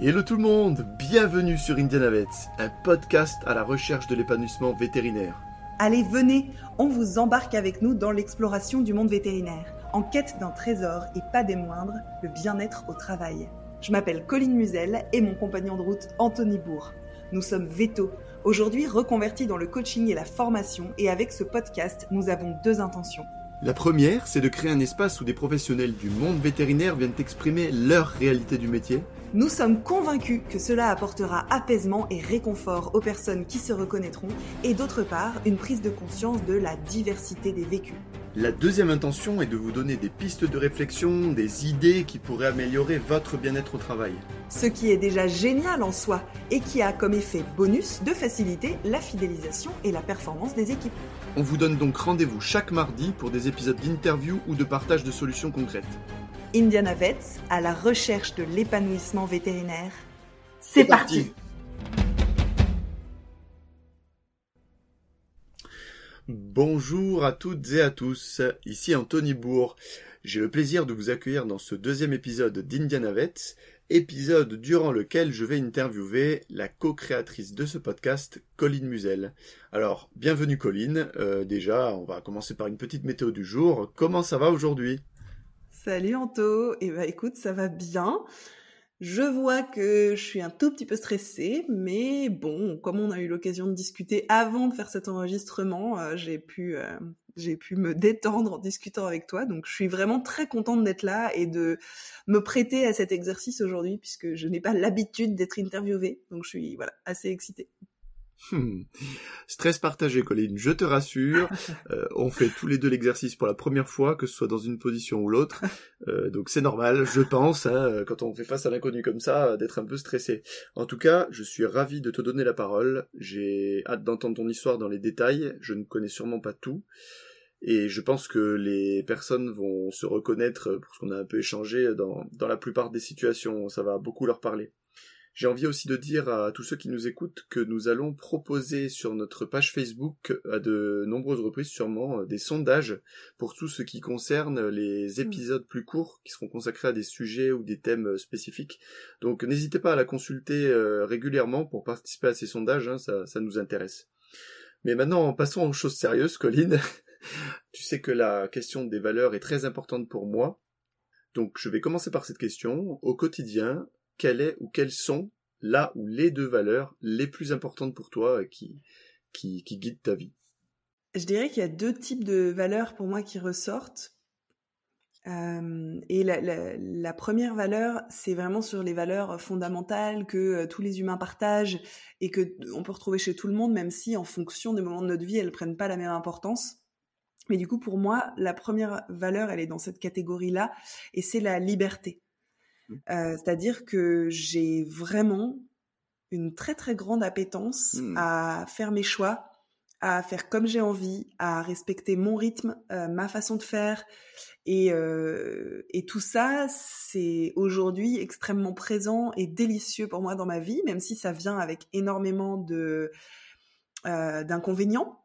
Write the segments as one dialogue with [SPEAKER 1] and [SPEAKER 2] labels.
[SPEAKER 1] Hello tout le monde, bienvenue sur Indianavet, un podcast à la recherche de l'épanouissement vétérinaire.
[SPEAKER 2] Allez, venez, on vous embarque avec nous dans l'exploration du monde vétérinaire, en quête d'un trésor et pas des moindres, le bien-être au travail. Je m'appelle Colline Musel et mon compagnon de route Anthony Bourg. Nous sommes Veto, aujourd'hui reconvertis dans le coaching et la formation et avec ce podcast, nous avons deux intentions.
[SPEAKER 1] La première, c'est de créer un espace où des professionnels du monde vétérinaire viennent exprimer leur réalité du métier.
[SPEAKER 2] Nous sommes convaincus que cela apportera apaisement et réconfort aux personnes qui se reconnaîtront et d'autre part une prise de conscience de la diversité des vécus.
[SPEAKER 1] La deuxième intention est de vous donner des pistes de réflexion, des idées qui pourraient améliorer votre bien-être au travail.
[SPEAKER 2] Ce qui est déjà génial en soi et qui a comme effet bonus de faciliter la fidélisation et la performance des équipes.
[SPEAKER 1] On vous donne donc rendez-vous chaque mardi pour des épisodes d'interview ou de partage de solutions concrètes.
[SPEAKER 2] Indiana Vets à la recherche de l'épanouissement vétérinaire. C'est parti.
[SPEAKER 1] Bonjour à toutes et à tous, ici Anthony Bourg. J'ai le plaisir de vous accueillir dans ce deuxième épisode d'Indiana Vets, épisode durant lequel je vais interviewer la co-créatrice de ce podcast, Colline Musel. Alors, bienvenue Colline. Euh, déjà, on va commencer par une petite météo du jour. Comment ça va aujourd'hui?
[SPEAKER 2] Salut Anto. Eh ben écoute, ça va bien. Je vois que je suis un tout petit peu stressée, mais bon, comme on a eu l'occasion de discuter avant de faire cet enregistrement, euh, j'ai pu, euh, j'ai pu me détendre en discutant avec toi. Donc, je suis vraiment très contente d'être là et de me prêter à cet exercice aujourd'hui, puisque je n'ai pas l'habitude d'être interviewée. Donc, je suis voilà assez excitée.
[SPEAKER 1] Hmm. Stress partagé, Colline, je te rassure. Euh, on fait tous les deux l'exercice pour la première fois, que ce soit dans une position ou l'autre. Euh, donc c'est normal, je pense, hein, quand on fait face à l'inconnu comme ça, d'être un peu stressé. En tout cas, je suis ravi de te donner la parole. J'ai hâte d'entendre ton histoire dans les détails. Je ne connais sûrement pas tout. Et je pense que les personnes vont se reconnaître pour ce qu'on a un peu échangé dans, dans la plupart des situations. Ça va beaucoup leur parler. J'ai envie aussi de dire à tous ceux qui nous écoutent que nous allons proposer sur notre page Facebook à de nombreuses reprises sûrement des sondages pour tout ce qui concerne les épisodes plus courts qui seront consacrés à des sujets ou des thèmes spécifiques. Donc n'hésitez pas à la consulter régulièrement pour participer à ces sondages, hein, ça, ça nous intéresse. Mais maintenant passons aux choses sérieuses, Colline. tu sais que la question des valeurs est très importante pour moi. Donc je vais commencer par cette question. Au quotidien, quelle est ou quelles sont là ou les deux valeurs les plus importantes pour toi qui, qui, guident ta vie
[SPEAKER 2] Je dirais qu'il y a deux types de valeurs pour moi qui ressortent. Euh, et la, première valeur, c'est vraiment sur les valeurs fondamentales que euh, tous les humains partagent et que on peut retrouver chez tout le monde, même si en fonction des moments de notre vie, elles prennent pas la même importance. Mais du coup, pour moi, la première valeur, elle est dans cette catégorie-là, et c'est la liberté. Euh, C'est-à-dire que j'ai vraiment une très très grande appétence mmh. à faire mes choix, à faire comme j'ai envie, à respecter mon rythme, euh, ma façon de faire. Et, euh, et tout ça, c'est aujourd'hui extrêmement présent et délicieux pour moi dans ma vie, même si ça vient avec énormément de d'inconvénients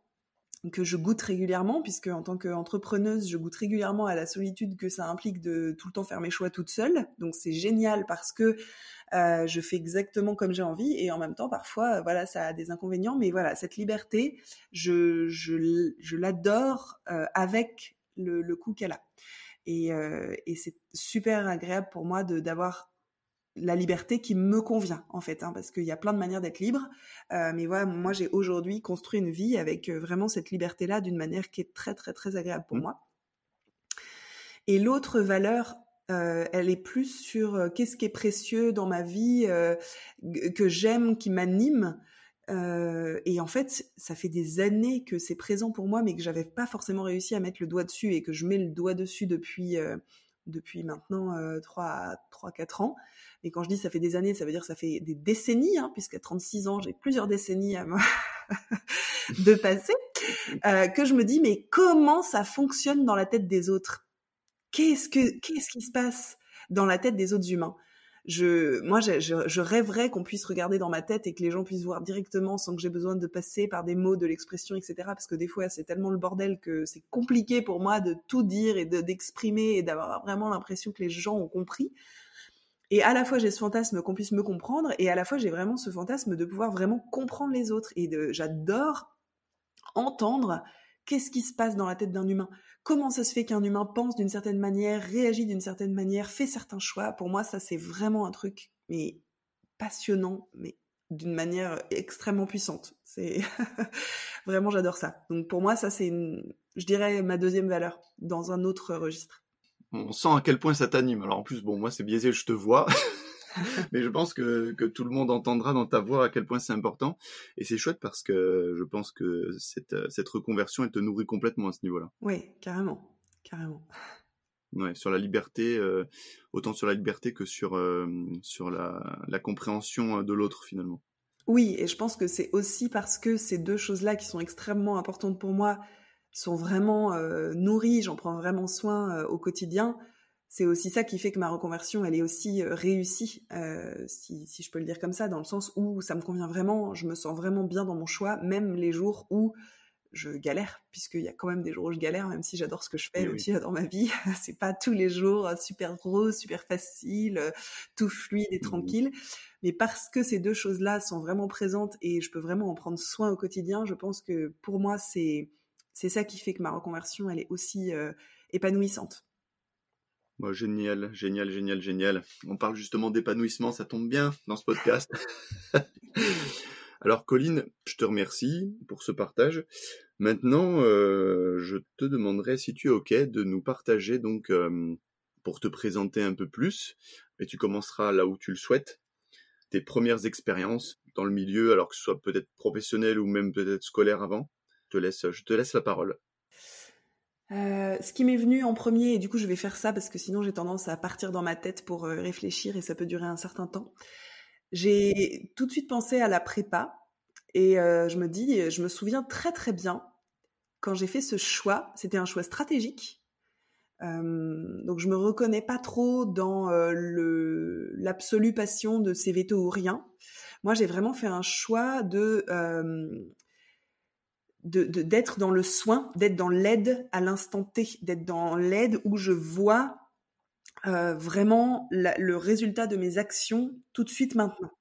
[SPEAKER 2] que je goûte régulièrement, puisque en tant qu'entrepreneuse, je goûte régulièrement à la solitude que ça implique de tout le temps faire mes choix toute seule. Donc c'est génial parce que euh, je fais exactement comme j'ai envie et en même temps parfois voilà ça a des inconvénients, mais voilà cette liberté, je je, je l'adore euh, avec le, le coup qu'elle a. Et, euh, et c'est super agréable pour moi d'avoir la liberté qui me convient en fait, hein, parce qu'il y a plein de manières d'être libre. Euh, mais voilà, moi j'ai aujourd'hui construit une vie avec euh, vraiment cette liberté-là d'une manière qui est très très très agréable pour mmh. moi. Et l'autre valeur, euh, elle est plus sur euh, qu'est-ce qui est précieux dans ma vie, que j'aime, qui m'anime. et en fait, ça fait des années que c'est présent pour moi, mais que j'avais pas forcément réussi à mettre le doigt dessus et que je mets le doigt dessus depuis depuis maintenant 3 3 4 ans. Et quand je dis ça fait des années, ça veut dire ça fait des décennies, hein, puisqu'à 36 ans, j'ai plusieurs décennies à de passer, euh, que je me dis, mais comment ça fonctionne dans la tête des autres? Qu'est-ce que qu'est-ce qui se passe dans la tête des autres humains? Je, moi, je, je, rêverais qu'on puisse regarder dans ma tête et que les gens puissent voir directement sans que j'ai besoin de passer par des mots, de l'expression, etc. Parce que des fois, c'est tellement le bordel que c'est compliqué pour moi de tout dire et d'exprimer et d'avoir vraiment l'impression que les gens ont compris. Et à la fois, j'ai ce fantasme qu'on puisse me comprendre, et à la fois, j'ai vraiment ce fantasme de pouvoir vraiment comprendre les autres. Et j'adore entendre qu'est-ce qui se passe dans la tête d'un humain? Comment ça se fait qu'un humain pense d'une certaine manière, réagit d'une certaine manière, fait certains choix? Pour moi, ça, c'est vraiment un truc, mais passionnant, mais d'une manière extrêmement puissante. C'est vraiment, j'adore ça. Donc pour moi, ça, c'est, je dirais, ma deuxième valeur dans un autre registre
[SPEAKER 1] on sent à quel point ça t'anime. Alors en plus, bon, moi c'est biaisé, je te vois. mais je pense que, que, tout le monde entendra dans ta voix à quel point c'est important. Et c'est chouette parce que je pense que cette, cette reconversion, elle te nourrit complètement à ce niveau-là.
[SPEAKER 2] Oui, carrément. Carrément.
[SPEAKER 1] Ouais, sur la liberté, euh, autant sur la liberté que sur, euh, sur la, la compréhension de l'autre finalement.
[SPEAKER 2] Oui, et je pense que c'est aussi parce que ces deux choses-là qui sont extrêmement importantes pour moi, sont vraiment euh, nourris, j'en prends vraiment soin euh, au quotidien. C'est aussi ça qui fait que ma reconversion, elle est aussi euh, réussie, si, si, je peux le dire comme ça, dans le sens où ça me convient vraiment, je me sens vraiment bien dans mon choix, même les jours où je galère, puisqu'il y a quand même des jours où je galère, même si j'adore ce que je fais, aussi dans ma vie. c'est pas tous les jours super rose, super facile, tout fluide et mmh tranquille. Mais parce que ces deux choses-là sont vraiment présentes et je peux vraiment en prendre soin au quotidien, je pense que pour moi, c'est c'est ça qui fait que ma reconversion, elle est aussi euh, épanouissante.
[SPEAKER 1] Génial, génial, génial, génial. On parle justement d'épanouissement, ça tombe bien dans ce podcast. Alors Colline, je te remercie pour ce partage. Maintenant, euh, je te demanderai si tu es OK de nous partager donc euh, pour te présenter un peu plus, et tu commenceras là où tu le souhaites, tes premières expériences dans le milieu, alors que ce soit peut-être professionnel ou même peut-être scolaire avant te laisse, je te laisse la parole.
[SPEAKER 2] Euh, ce qui m'est venu en premier, et du coup je vais faire ça parce que sinon j'ai tendance à partir dans ma tête pour euh, réfléchir et ça peut durer un certain temps. J'ai tout de suite pensé à la prépa et euh, je me dis, je me souviens très très bien quand j'ai fait ce choix, c'était un choix stratégique. donc je me reconnais pas trop dans l'absolue passion de ces vétos ou rien. Moi j'ai vraiment fait un choix de d'être dans le soin, d'être dans l'aide à l'instant T, d'être dans l'aide où je vois euh, vraiment le résultat de mes actions tout de suite maintenant.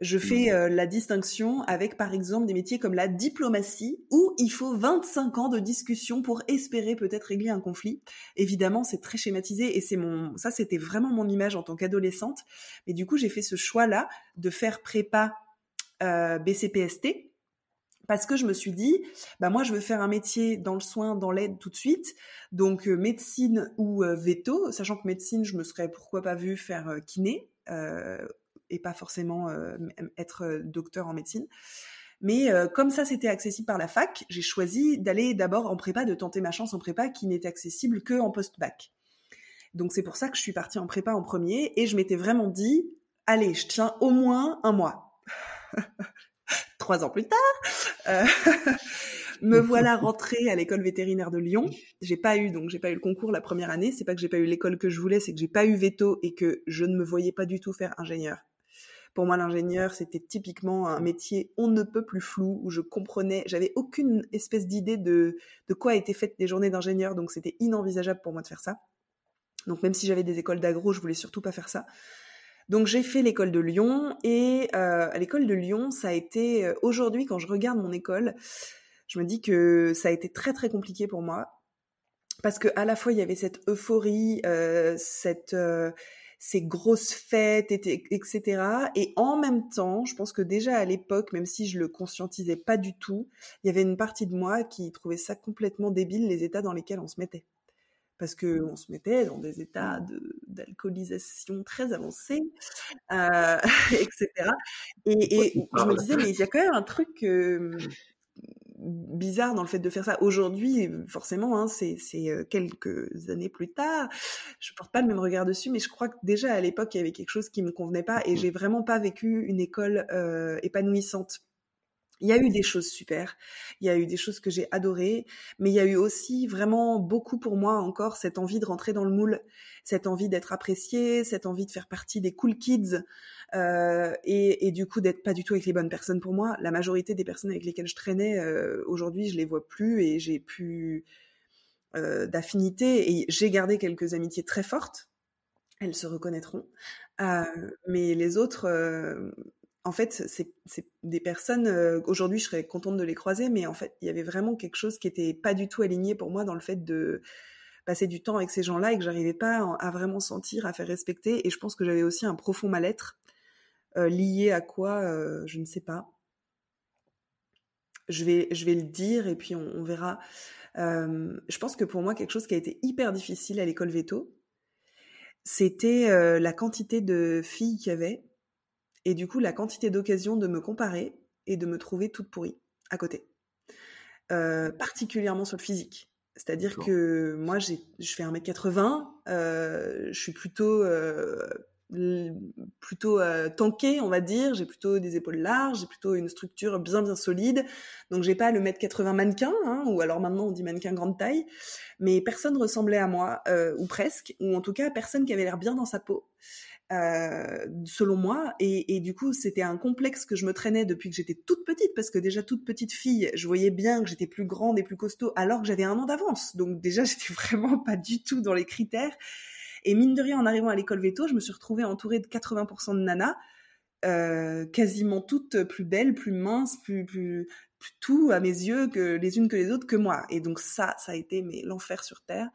[SPEAKER 2] Je fais mmh. euh, la distinction avec, par exemple, des métiers comme la diplomatie, où il faut 25 ans de discussion pour espérer peut-être régler un conflit. Évidemment, c'est très schématisé et c'est mon, ça, c'était vraiment mon image en tant qu'adolescente. Mais du coup, j'ai fait ce choix-là de faire prépa euh, BCPST, parce que je me suis dit, bah moi je veux faire un métier dans le soin, dans l'aide tout de suite, donc euh, médecine ou euh, veto, sachant que médecine, je me serais pourquoi pas vu faire euh, kiné et pas forcément être docteur en médecine. Mais comme ça c'était accessible par la fac, j'ai choisi d'aller d'abord en prépa, de tenter ma chance en prépa qui n'était accessible que en post-bac. Donc c'est pour ça que je suis partie en prépa en premier et je m'étais vraiment dit, allez, je tiens au moins un mois. trois ans plus tard, euh, me voilà rentrée à l'école vétérinaire de Lyon. J'ai pas eu donc j'ai pas eu le concours la première année. C'est pas que j'ai pas eu l'école que je voulais, c'est que j'ai pas eu veto et que je ne me voyais pas du tout faire ingénieur. Pour moi, l'ingénieur, c'était typiquement un métier on ne peut plus flou, où je comprenais, j'avais aucune espèce d'idée de, de quoi étaient faites des journées d'ingénieur, donc c'était inenvisageable pour moi de faire ça. Donc même si j'avais des écoles d'agro, je voulais surtout pas faire ça. Donc j'ai fait l'école de Lyon et euh, à l'école de Lyon, ça a été euh, aujourd'hui quand je regarde mon école, je me dis que ça a été très très compliqué pour moi parce que à la fois il y avait cette euphorie, euh, cette ces grosses fêtes, etc. Et en même temps, je pense que déjà à l'époque, même si je le conscientisais pas du tout, il y avait une partie de moi qui trouvait ça complètement débile les états dans lesquels on se mettait parce qu'on se mettait dans des états d'alcoolisation très avancés, euh, etc. Et, je me disais, mais il y a quand même un truc bizarre dans le fait de faire ça. Aujourd'hui, forcément, hein, c'est quelques années plus tard, je porte pas le même regard dessus, mais je crois que déjà à l'époque, il y avait quelque chose qui me convenait pas et mmh j'ai vraiment pas vécu une école épanouissante il y a eu des choses super, il y a eu des choses que j'ai adorées, mais il y a eu aussi vraiment beaucoup pour moi encore cette envie de rentrer dans le moule, cette envie d'être appréciée, cette envie de faire partie des cool kids, euh, et, et, du coup d'être pas du tout avec les bonnes personnes pour moi. La majorité des personnes avec lesquelles je traînais, euh, aujourd'hui, je les vois plus et j'ai plus euh, d'affinité et j'ai gardé quelques amitiés très fortes elles se reconnaîtront. Euh, mais les autres, euh, en fait, c'est des personnes. euh, Aujourd'hui, je serais contente de les croiser, mais en fait, il y avait vraiment quelque chose qui était pas du tout aligné pour moi dans le fait de passer du temps avec ces gens-là et que j'arrivais pas à, vraiment sentir, à faire respecter. Et je pense que j'avais aussi un profond mal-être euh, lié à quoi, euh, je ne sais pas. Je vais, je vais le dire et puis on, on verra. Je pense que pour moi, quelque chose qui a été hyper difficile à l'école veto, c'était la quantité de filles qu'il y avait et du coup la quantité d'occasions de me comparer et de me trouver toute pourrie à côté. Euh, particulièrement sur le physique. C'est-à-dire que moi, je fais 1m80, euh, je suis plutôt, euh, plutôt euh, tankée, on va dire, j'ai plutôt des épaules larges, j'ai plutôt une structure bien bien solide, donc j'ai pas le mètre 80 mannequin, hein, ou alors maintenant on dit mannequin grande taille, mais personne ressemblait à moi, ou presque, ou en tout cas personne qui avait l'air bien dans sa peau. Euh, selon moi, et, du coup c'était un complexe que je me traînais depuis que j'étais toute petite, parce que déjà toute petite fille, je voyais bien que j'étais plus grande et plus costaud, alors que j'avais un an d'avance, donc déjà j'étais vraiment pas du tout dans les critères, et mine de rien, en arrivant à l'école veto, je me suis retrouvée entourée de 80% de nanas, euh, quasiment toutes plus belles, plus minces, plus, tout à mes yeux que les unes que les autres que moi. Et donc ça, ça a été l'enfer sur terre,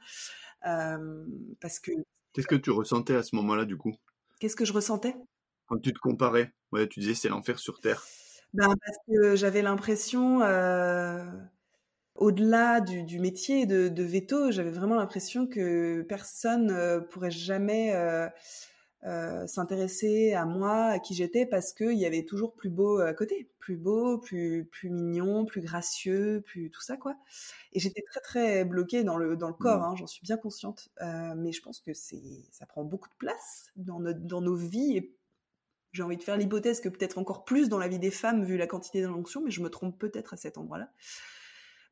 [SPEAKER 2] euh, parce que
[SPEAKER 1] Qu'est-ce que tu ressentais à ce moment-là, du coup?
[SPEAKER 2] Qu'est-ce que je ressentais?
[SPEAKER 1] Quand tu te comparais Ouais, tu disais c'est l'enfer sur Terre.
[SPEAKER 2] Ben parce que j'avais l'impression, euh, au-delà du, du métier de, de veto, j'avais vraiment l'impression que personne euh, pourrait jamais euh, euh, s'intéresser à moi, à qui j'étais, parce qu'il y avait toujours plus beau à côté, plus beau, plus plus mignon, plus gracieux, plus tout ça quoi. Et j'étais très très bloquée dans le dans le corps,
[SPEAKER 1] Mhm.
[SPEAKER 2] hein, j'en suis bien consciente, Euh, mais je pense que c'est ça prend beaucoup de place dans notre dans nos vies et j'ai envie de faire l'hypothèse que peut-être encore plus dans la vie des femmes vu la quantité d'injonctions, mais je me trompe peut-être à cet endroit-là.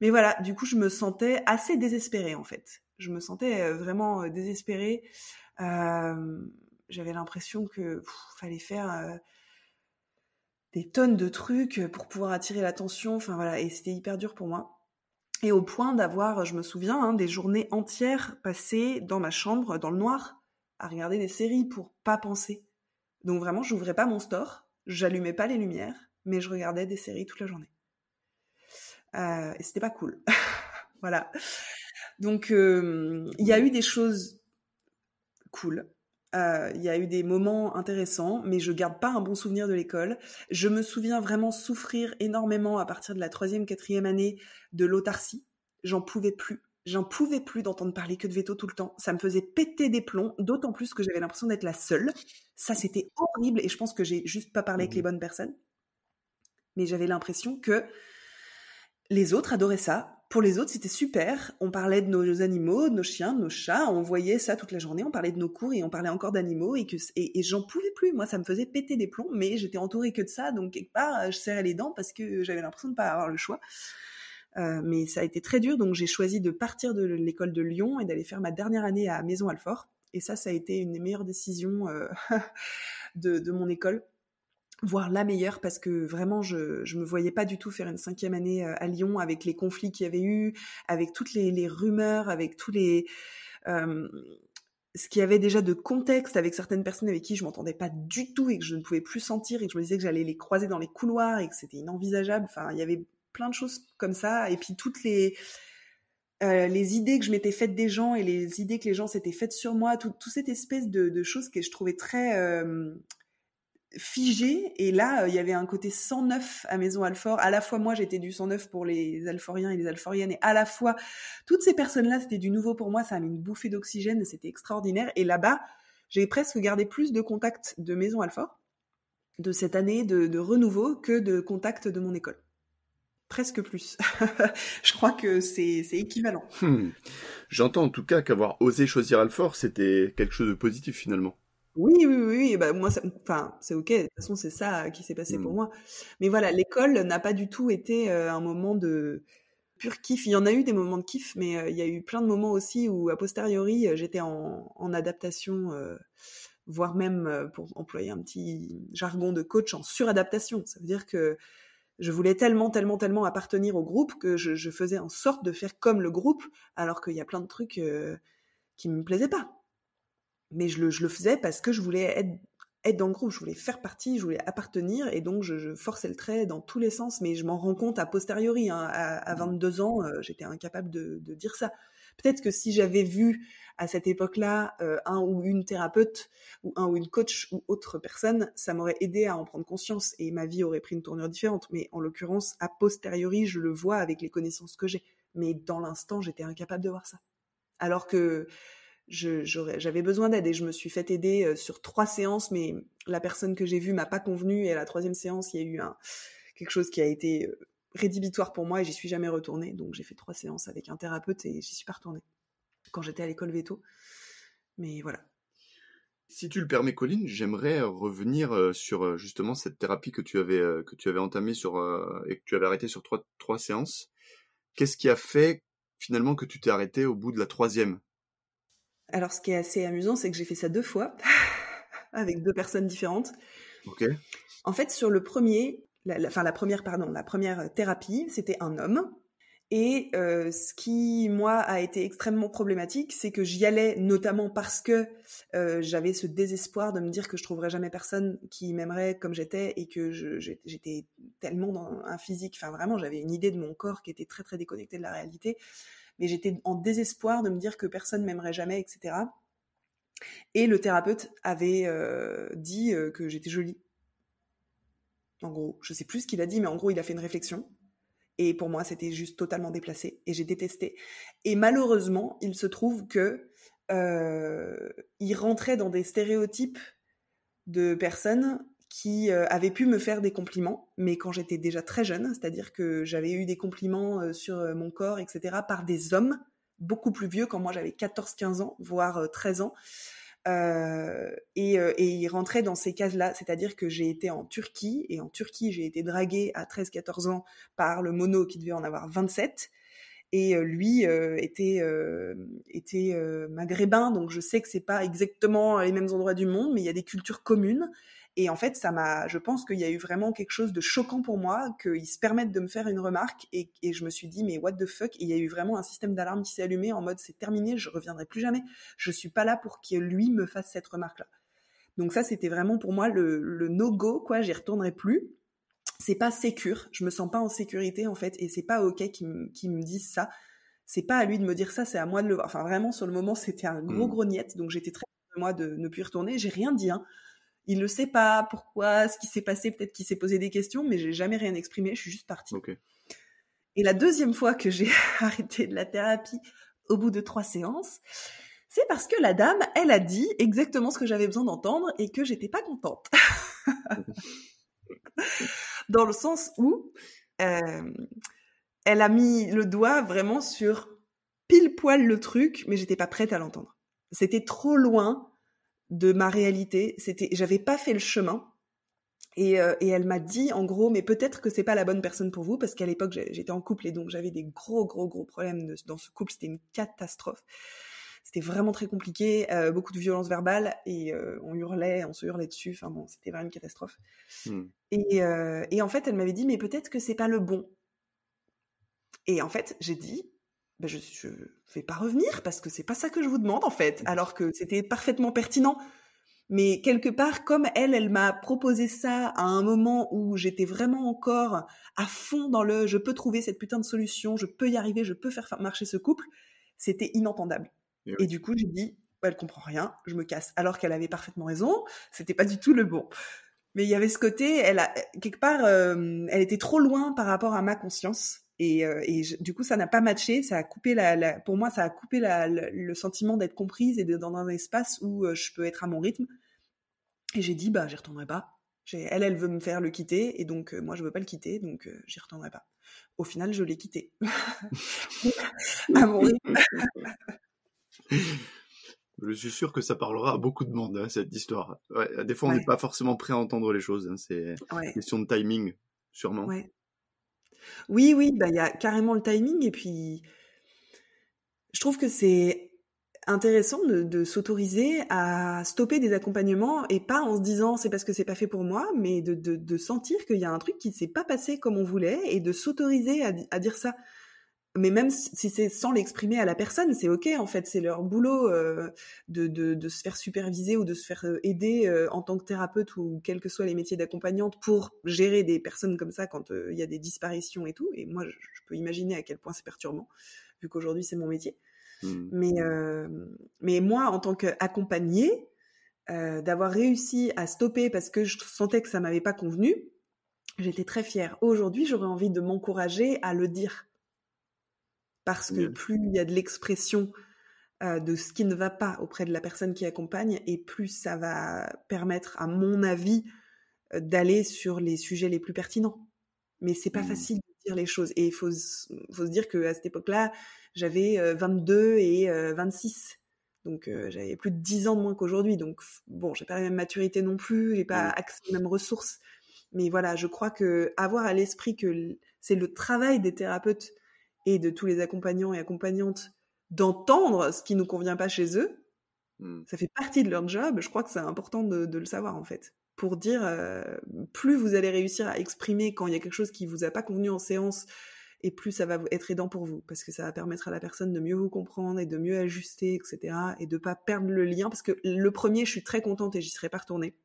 [SPEAKER 2] Mais voilà, du coup, je me sentais assez désespérée en fait. Je me sentais euh, vraiment euh, désespérée. Euh, J'avais l'impression que fallait faire euh, des tonnes de trucs pour pouvoir attirer l'attention. Enfin voilà, et c'était hyper dur pour moi. Et au point d'avoir, je me souviens, hein, des journées entières passées dans ma chambre, dans le noir, à regarder des séries pour pas penser. Donc vraiment, j'ouvrais pas mon store, j'allumais pas les lumières, mais je regardais des séries toute la journée. Euh, et c'était pas cool. voilà. Donc euh, il y a eu des choses cool. Euh, Il y a eu des moments intéressants, mais je garde pas un bon souvenir de l'école. Je me souviens vraiment souffrir énormément à partir de la troisième, quatrième année de l'autarcie. J'en pouvais plus. J'en pouvais plus d'entendre parler que de veto tout le temps. Ça me faisait péter des plombs, d'autant plus que j'avais l'impression d'être la seule. Ça, c'était horrible et je pense que j'ai juste pas parlé avec les bonnes personnes. Mais j'avais l'impression que les autres adoraient ça. Pour les autres, c'était super. On parlait de nos animaux, de nos chiens, de nos chats. On voyait ça toute la journée. On parlait de nos cours et on parlait encore d'animaux et que et, j'en pouvais plus. Moi, ça me faisait péter des plombs. Mais j'étais entourée que de ça, donc quelque part, je serrais les dents parce que j'avais l'impression de pas avoir le choix. Euh, mais ça a été très dur, donc j'ai choisi de partir de l'école de Lyon et d'aller faire ma dernière année à Maison Alfort. Et ça, ça a été une des meilleures décisions euh, de mon école voire la meilleure parce que vraiment je je me voyais pas du tout faire une cinquième année euh, à Lyon avec les conflits qu'il y avait eu, avec toutes les, les rumeurs, avec tous les euh, ce qu'il y avait déjà de contexte avec certaines personnes avec qui je m'entendais pas du tout et que je ne pouvais plus sentir et que je me disais que j'allais les croiser dans les couloirs et que c'était inenvisageable. Enfin, il y avait plein de choses comme ça et puis toutes les euh, les idées que je m'étais faites des gens et les idées que les gens s'étaient faites sur moi, toute tout cette espèce de, de choses que je trouvais très euh, figé. Et là il y avait un côté 109 à Maison Alfort. À la fois moi j'étais du 109 pour les Alforiens et les Alforiennes et à la fois toutes ces personnes là c'était du nouveau pour moi. Ça a mis une bouffée d'oxygène. C'était extraordinaire. Et là-bas j'ai presque gardé plus de contacts de Maison Alfort de cette année de, renouveau que de contacts de mon école. Presque plus. Je crois que c'est c'est équivalent.
[SPEAKER 1] Hmm. J'entends en tout cas qu'avoir osé choisir Alfort, c'était quelque chose de positif finalement.
[SPEAKER 2] Oui, oui, oui, oui, bah moi, enfin, c'est ok. De toute façon, c'est ça qui s'est passé pour
[SPEAKER 1] Mm.
[SPEAKER 2] moi. Mais voilà, l'école n'a pas du tout été euh, un moment de pur kiff. Il y en a eu des moments de kiff, mais euh, il y a eu plein de moments aussi où, a posteriori, euh, j'étais en, en adaptation, euh, voire même, pour employer un petit jargon de coach, en suradaptation. Ça veut dire que je voulais tellement, tellement, tellement appartenir au groupe que je, je faisais en sorte de faire comme le groupe, alors qu'il y a plein de trucs qui me plaisaient pas. Mais je le, je le faisais parce que je voulais être, être dans le groupe, je voulais faire partie, je voulais appartenir, et donc je, je forçais le trait dans tous les sens, mais je m'en rends compte a posteriori. Hein. À, à, 22 mmh. ans, euh, j'étais incapable de, de, dire ça. Peut-être que si j'avais vu à cette époque-là euh, un ou une thérapeute ou un ou une coach ou autre personne, ça m'aurait aidé à en prendre conscience et ma vie aurait pris une tournure différente. Mais en l'occurrence, a posteriori, je le vois avec les connaissances que j'ai. Mais dans l'instant, j'étais incapable de voir ça. Alors que j'avais besoin d'aide et je me suis fait aider euh, sur trois séances, mais la personne que j'ai vue m'a pas convenu et à la troisième séance, il y a eu quelque chose qui a été euh, rédhibitoire pour moi et j'y suis jamais retournée. Donc j'ai fait trois séances avec un thérapeute et j'y suis pas retournée quand j'étais à l'école veto. Mais voilà.
[SPEAKER 1] Si tu le permets, Colline, j'aimerais revenir sur justement cette thérapie que tu avais que tu avais entamée et que tu avais arrêté sur trois, trois séances. Qu'est-ce qui a fait finalement que tu t'es arrêté au bout de la troisième?
[SPEAKER 2] Alors, ce qui est assez amusant, c'est que j'ai fait ça deux fois avec deux personnes différentes.
[SPEAKER 1] Ok.
[SPEAKER 2] En fait, sur le premier, enfin la première, pardon, la première thérapie, c'était un homme et euh, ce qui, moi, a été extrêmement problématique, c'est que j'y allais notamment parce que euh, j'avais ce désespoir de me dire que je trouverais jamais personne qui m'aimerait comme j'étais et que j'étais tellement dans un physique, enfin vraiment, j'avais une idée de mon corps qui était très très déconnectée de la réalité, mais j'étais en désespoir de me dire que personne m'aimerait jamais, etc. Et le thérapeute avait euh, dit euh, que j'étais jolie. En gros, je sais plus ce qu'il a dit, mais en gros, il a fait une réflexion et pour moi, c'était juste totalement déplacé et j'ai détesté. Et malheureusement, il se trouve que euh, il rentrait dans des stéréotypes de personnes qui euh, avaient pu me faire des compliments, mais quand j'étais déjà très jeune, c'est-à-dire que j'avais eu des compliments euh, sur mon corps, etc., par des hommes beaucoup plus vieux, quand moi j'avais 14-15 ans, voire 13 ans, euh, et, euh, et, il rentrait dans ces cases-là, c'est-à-dire que j'ai été en Turquie, et en Turquie, j'ai été draguée à 13-14 ans par le mono qui devait en avoir 27, et euh, lui était, était maghrébin, donc je sais que c'est pas exactement les mêmes endroits du monde, mais il y a des cultures communes, et en fait, ça m'a, je pense qu'il y a eu vraiment quelque chose de choquant pour moi, qu'ils se permettent de me faire une remarque, et, et, je me suis dit, mais what the fuck, et il y a eu vraiment un système d'alarme qui s'est allumé en mode, c'est terminé, je reviendrai plus jamais, je suis pas là pour que lui me fasse cette remarque-là. Donc ça, c'était vraiment pour moi le, le no-go, quoi, j'y retournerai plus. C'est pas sécure, je me sens pas en sécurité, en fait, et c'est pas ok qu'ils me disent ça. C'est pas à lui de me dire ça, c'est à moi de le voir. Enfin, vraiment, sur le moment, c'était un gros, mmh. gros niette, donc j'étais très moi de ne plus y retourner. J'ai rien dit, hein il ne sait pas pourquoi, ce qui s'est passé, peut-être qu'il s'est posé des questions, mais j'ai jamais rien exprimé, je suis juste partie. Et la deuxième fois que j'ai arrêté de la thérapie au bout de trois séances, c'est parce que la dame, elle a dit exactement ce que j'avais besoin d'entendre et que j'étais pas contente. Dans le sens où euh, elle a mis le doigt vraiment sur pile poil le truc, mais j'étais pas prête à l'entendre. C'était trop loin de ma réalité. C'était, j'avais pas fait le chemin. Et, euh, et elle m'a dit en gros, mais peut-être que c'est pas la bonne personne pour vous parce qu'à l'époque j'étais en couple et donc j'avais des gros gros gros problèmes dans ce couple. C'était une catastrophe. C'était vraiment très compliqué, euh, beaucoup de violence verbale et euh, on hurlait, on se hurlait dessus. Enfin bon, c'était vraiment une catastrophe. Hmm. Et, et en fait, elle m'avait dit, mais peut-être que c'est pas le bon. Et en fait, j'ai dit, ben je, je vais pas revenir parce que c'est pas ça que je vous demande en fait, alors que c'était parfaitement pertinent. Mais quelque part, comme elle, elle m'a proposé ça à un moment où j'étais vraiment encore à fond dans le je peux trouver cette putain de solution, je peux y arriver, je peux faire marcher ce couple, c'était inentendable. Et, du coup, j'ai dit, elle comprend rien, je me casse. Alors qu'elle avait parfaitement raison, c'était pas du tout le bon. Mais il y avait ce côté, elle a quelque part, euh, elle était trop loin par rapport à ma conscience. Et, euh, du coup, ça n'a pas matché. Ça a coupé la, la, pour moi, ça a coupé la, le sentiment d'être comprise et d'être dans un espace où euh, je peux être à mon rythme. Et j'ai dit, bah, j'y retournerai pas. Elle, elle veut me faire le quitter, et donc euh, moi, je veux pas le quitter, donc j'y retournerai pas. Au final, je l'ai quitté à mon rythme.
[SPEAKER 1] Je suis sûr que ça parlera à beaucoup de monde, hein, cette histoire. Ouais, des fois, on n'est pas forcément prêt à entendre les choses. Hein, c'est une question de timing, sûrement.
[SPEAKER 2] Ouais. Oui, oui, bah il y a carrément le timing et puis je trouve que c'est intéressant de, s'autoriser à stopper des accompagnements et pas en se disant c'est parce que c'est pas fait pour moi, mais de, de, sentir qu'il y a un truc qui s'est pas passé comme on voulait et de s'autoriser à, dire ça. Mais même si c'est sans l'exprimer à la personne, c'est ok en fait, c'est leur boulot euh, de, de, de, se faire superviser ou de se faire euh, aider euh, en tant que thérapeute ou quels que soient les métiers d'accompagnante pour gérer des personnes comme ça quand il y a des disparitions et tout. Et moi, je, peux imaginer à quel point c'est perturbant, vu qu'aujourd'hui c'est mon métier. Mmh. Mais, mais moi, en tant qu'accompagnée, d'avoir réussi à stopper parce que je sentais que ça m'avait pas convenu, j'étais très fière. Aujourd'hui, j'aurais envie de m'encourager à le dire parce que plus il y a de l'expression de ce qui ne va pas auprès de la personne qui accompagne, et plus ça va permettre, à mon avis, d'aller sur les sujets les plus pertinents. Mais c'est pas mmh. facile de dire les choses. Et il faut, faut, se dire qu'à cette époque-là, j'avais 22 et 26. Donc j'avais plus de 10 ans de moins qu'aujourd'hui. Donc bon, j'ai pas la même maturité non plus, j'ai pas accès aux mêmes ressources. Mais voilà, je crois que avoir à l'esprit que c'est le travail des thérapeutes et de tous les accompagnants et accompagnantes d'entendre ce qui nous convient pas chez eux, mmh. ça fait partie de leur job. Je crois que c'est important de, le savoir en fait, pour dire euh, plus vous allez réussir à exprimer quand il y a quelque chose qui vous a pas convenu en séance, et plus ça va être aidant pour vous, parce que ça va permettre à la personne de mieux vous comprendre et de mieux ajuster, etc., et de pas perdre le lien. Parce que le premier, je suis très contente et j'y serais pas retournée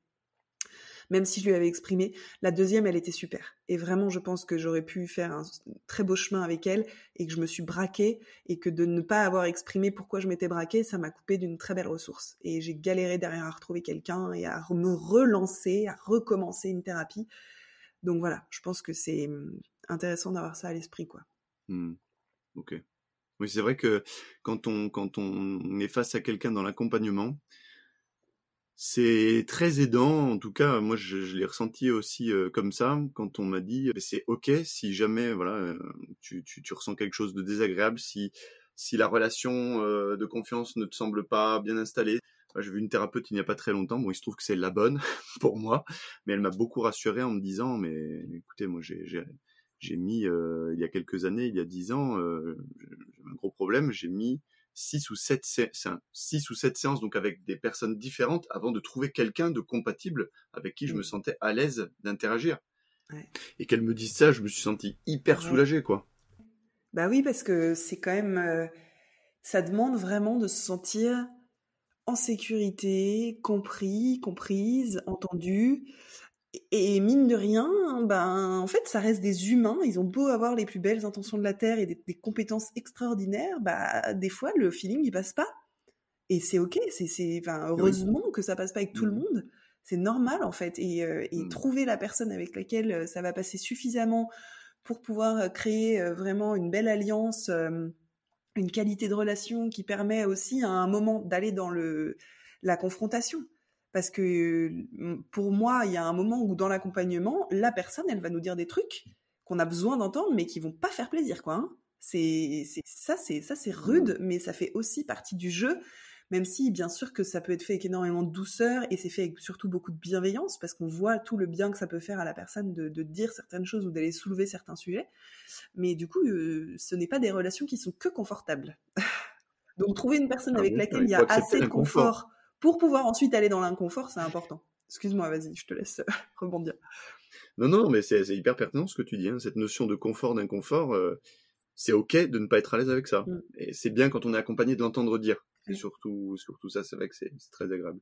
[SPEAKER 2] même si je lui avais exprimé. La deuxième, elle était super. Et vraiment, je pense que j'aurais pu faire un très beau chemin avec elle et que je me suis braquée et que de ne pas avoir exprimé pourquoi je m'étais braquée, ça m'a coupé d'une très belle ressource. Et j'ai galéré derrière à retrouver quelqu'un et à me relancer, à recommencer une thérapie. Donc voilà, je pense que c'est hum, intéressant d'avoir ça à l'esprit, quoi.
[SPEAKER 1] Mmh. Ok. Oui, c'est vrai que quand on, quand on est face à quelqu'un dans l'accompagnement, c'est très aidant, en tout cas, moi je, l'ai ressenti aussi euh, comme ça quand on m'a dit c'est ok si jamais voilà euh, tu, tu, tu, ressens quelque chose de désagréable, si si la relation euh, de confiance ne te semble pas bien installée. J'ai vu une thérapeute il n'y a pas très longtemps, bon il se trouve que c'est la bonne pour moi, mais elle m'a beaucoup rassuré en me disant mais écoutez moi j'ai j'ai mis il y a quelques années, il y a dix ans, j'ai un gros problème, j'ai mis 6 ou 7, 6 ou 7 séances donc avec des personnes différentes avant de trouver quelqu'un de compatible avec qui je me mmh. sentais à l'aise d'interagir. Et qu'elle me dise ça, je me suis senti hyper soulagé, quoi.
[SPEAKER 2] Bah oui, parce que c'est quand même. Euh, ça demande vraiment de se sentir en sécurité, compris, comprise, entendu. Et mine de rien, ben, en fait, ça reste des humains. Ils ont beau avoir les plus belles intentions de la Terre et des, compétences extraordinaires, bah, des fois, le feeling, il passe pas. Et c'est ok, c'est, enfin, heureusement que ça passe pas avec tout le mmh. monde. C'est normal, en fait. Et, euh, mmh. trouver la personne avec laquelle euh, ça va passer suffisamment pour pouvoir euh, créer vraiment une belle alliance, une qualité de relation qui permet aussi à un moment d'aller dans le, la confrontation. Parce que pour moi, il y a un moment où dans l'accompagnement, la personne, elle va nous dire des trucs qu'on a besoin d'entendre, mais qui vont pas faire plaisir, quoi. Hein. C'est ça, c'est ça, c'est rude, mais ça fait aussi partie du jeu. Même si, bien sûr, que ça peut être fait avec énormément de douceur et c'est fait avec surtout beaucoup de bienveillance, parce qu'on voit tout le bien que ça peut faire à la personne de, dire certaines choses ou d'aller soulever certains sujets. Mais du coup, ce n'est pas des relations qui sont que confortables. Donc, trouver une personne ah avec laquelle il y a assez de confort pour pouvoir ensuite aller dans l'inconfort, c'est important. Excuse-moi, vas-y, je te laisse rebondir.
[SPEAKER 1] Non, non, mais c'est hyper pertinent ce que tu dis. Hein. Cette notion de confort, d'inconfort, euh, c'est ok de ne pas être à l'aise avec ça. Mm. Et c'est bien quand on est accompagné de l'entendre dire. Et surtout, surtout ça, c'est vrai que c'est très agréable.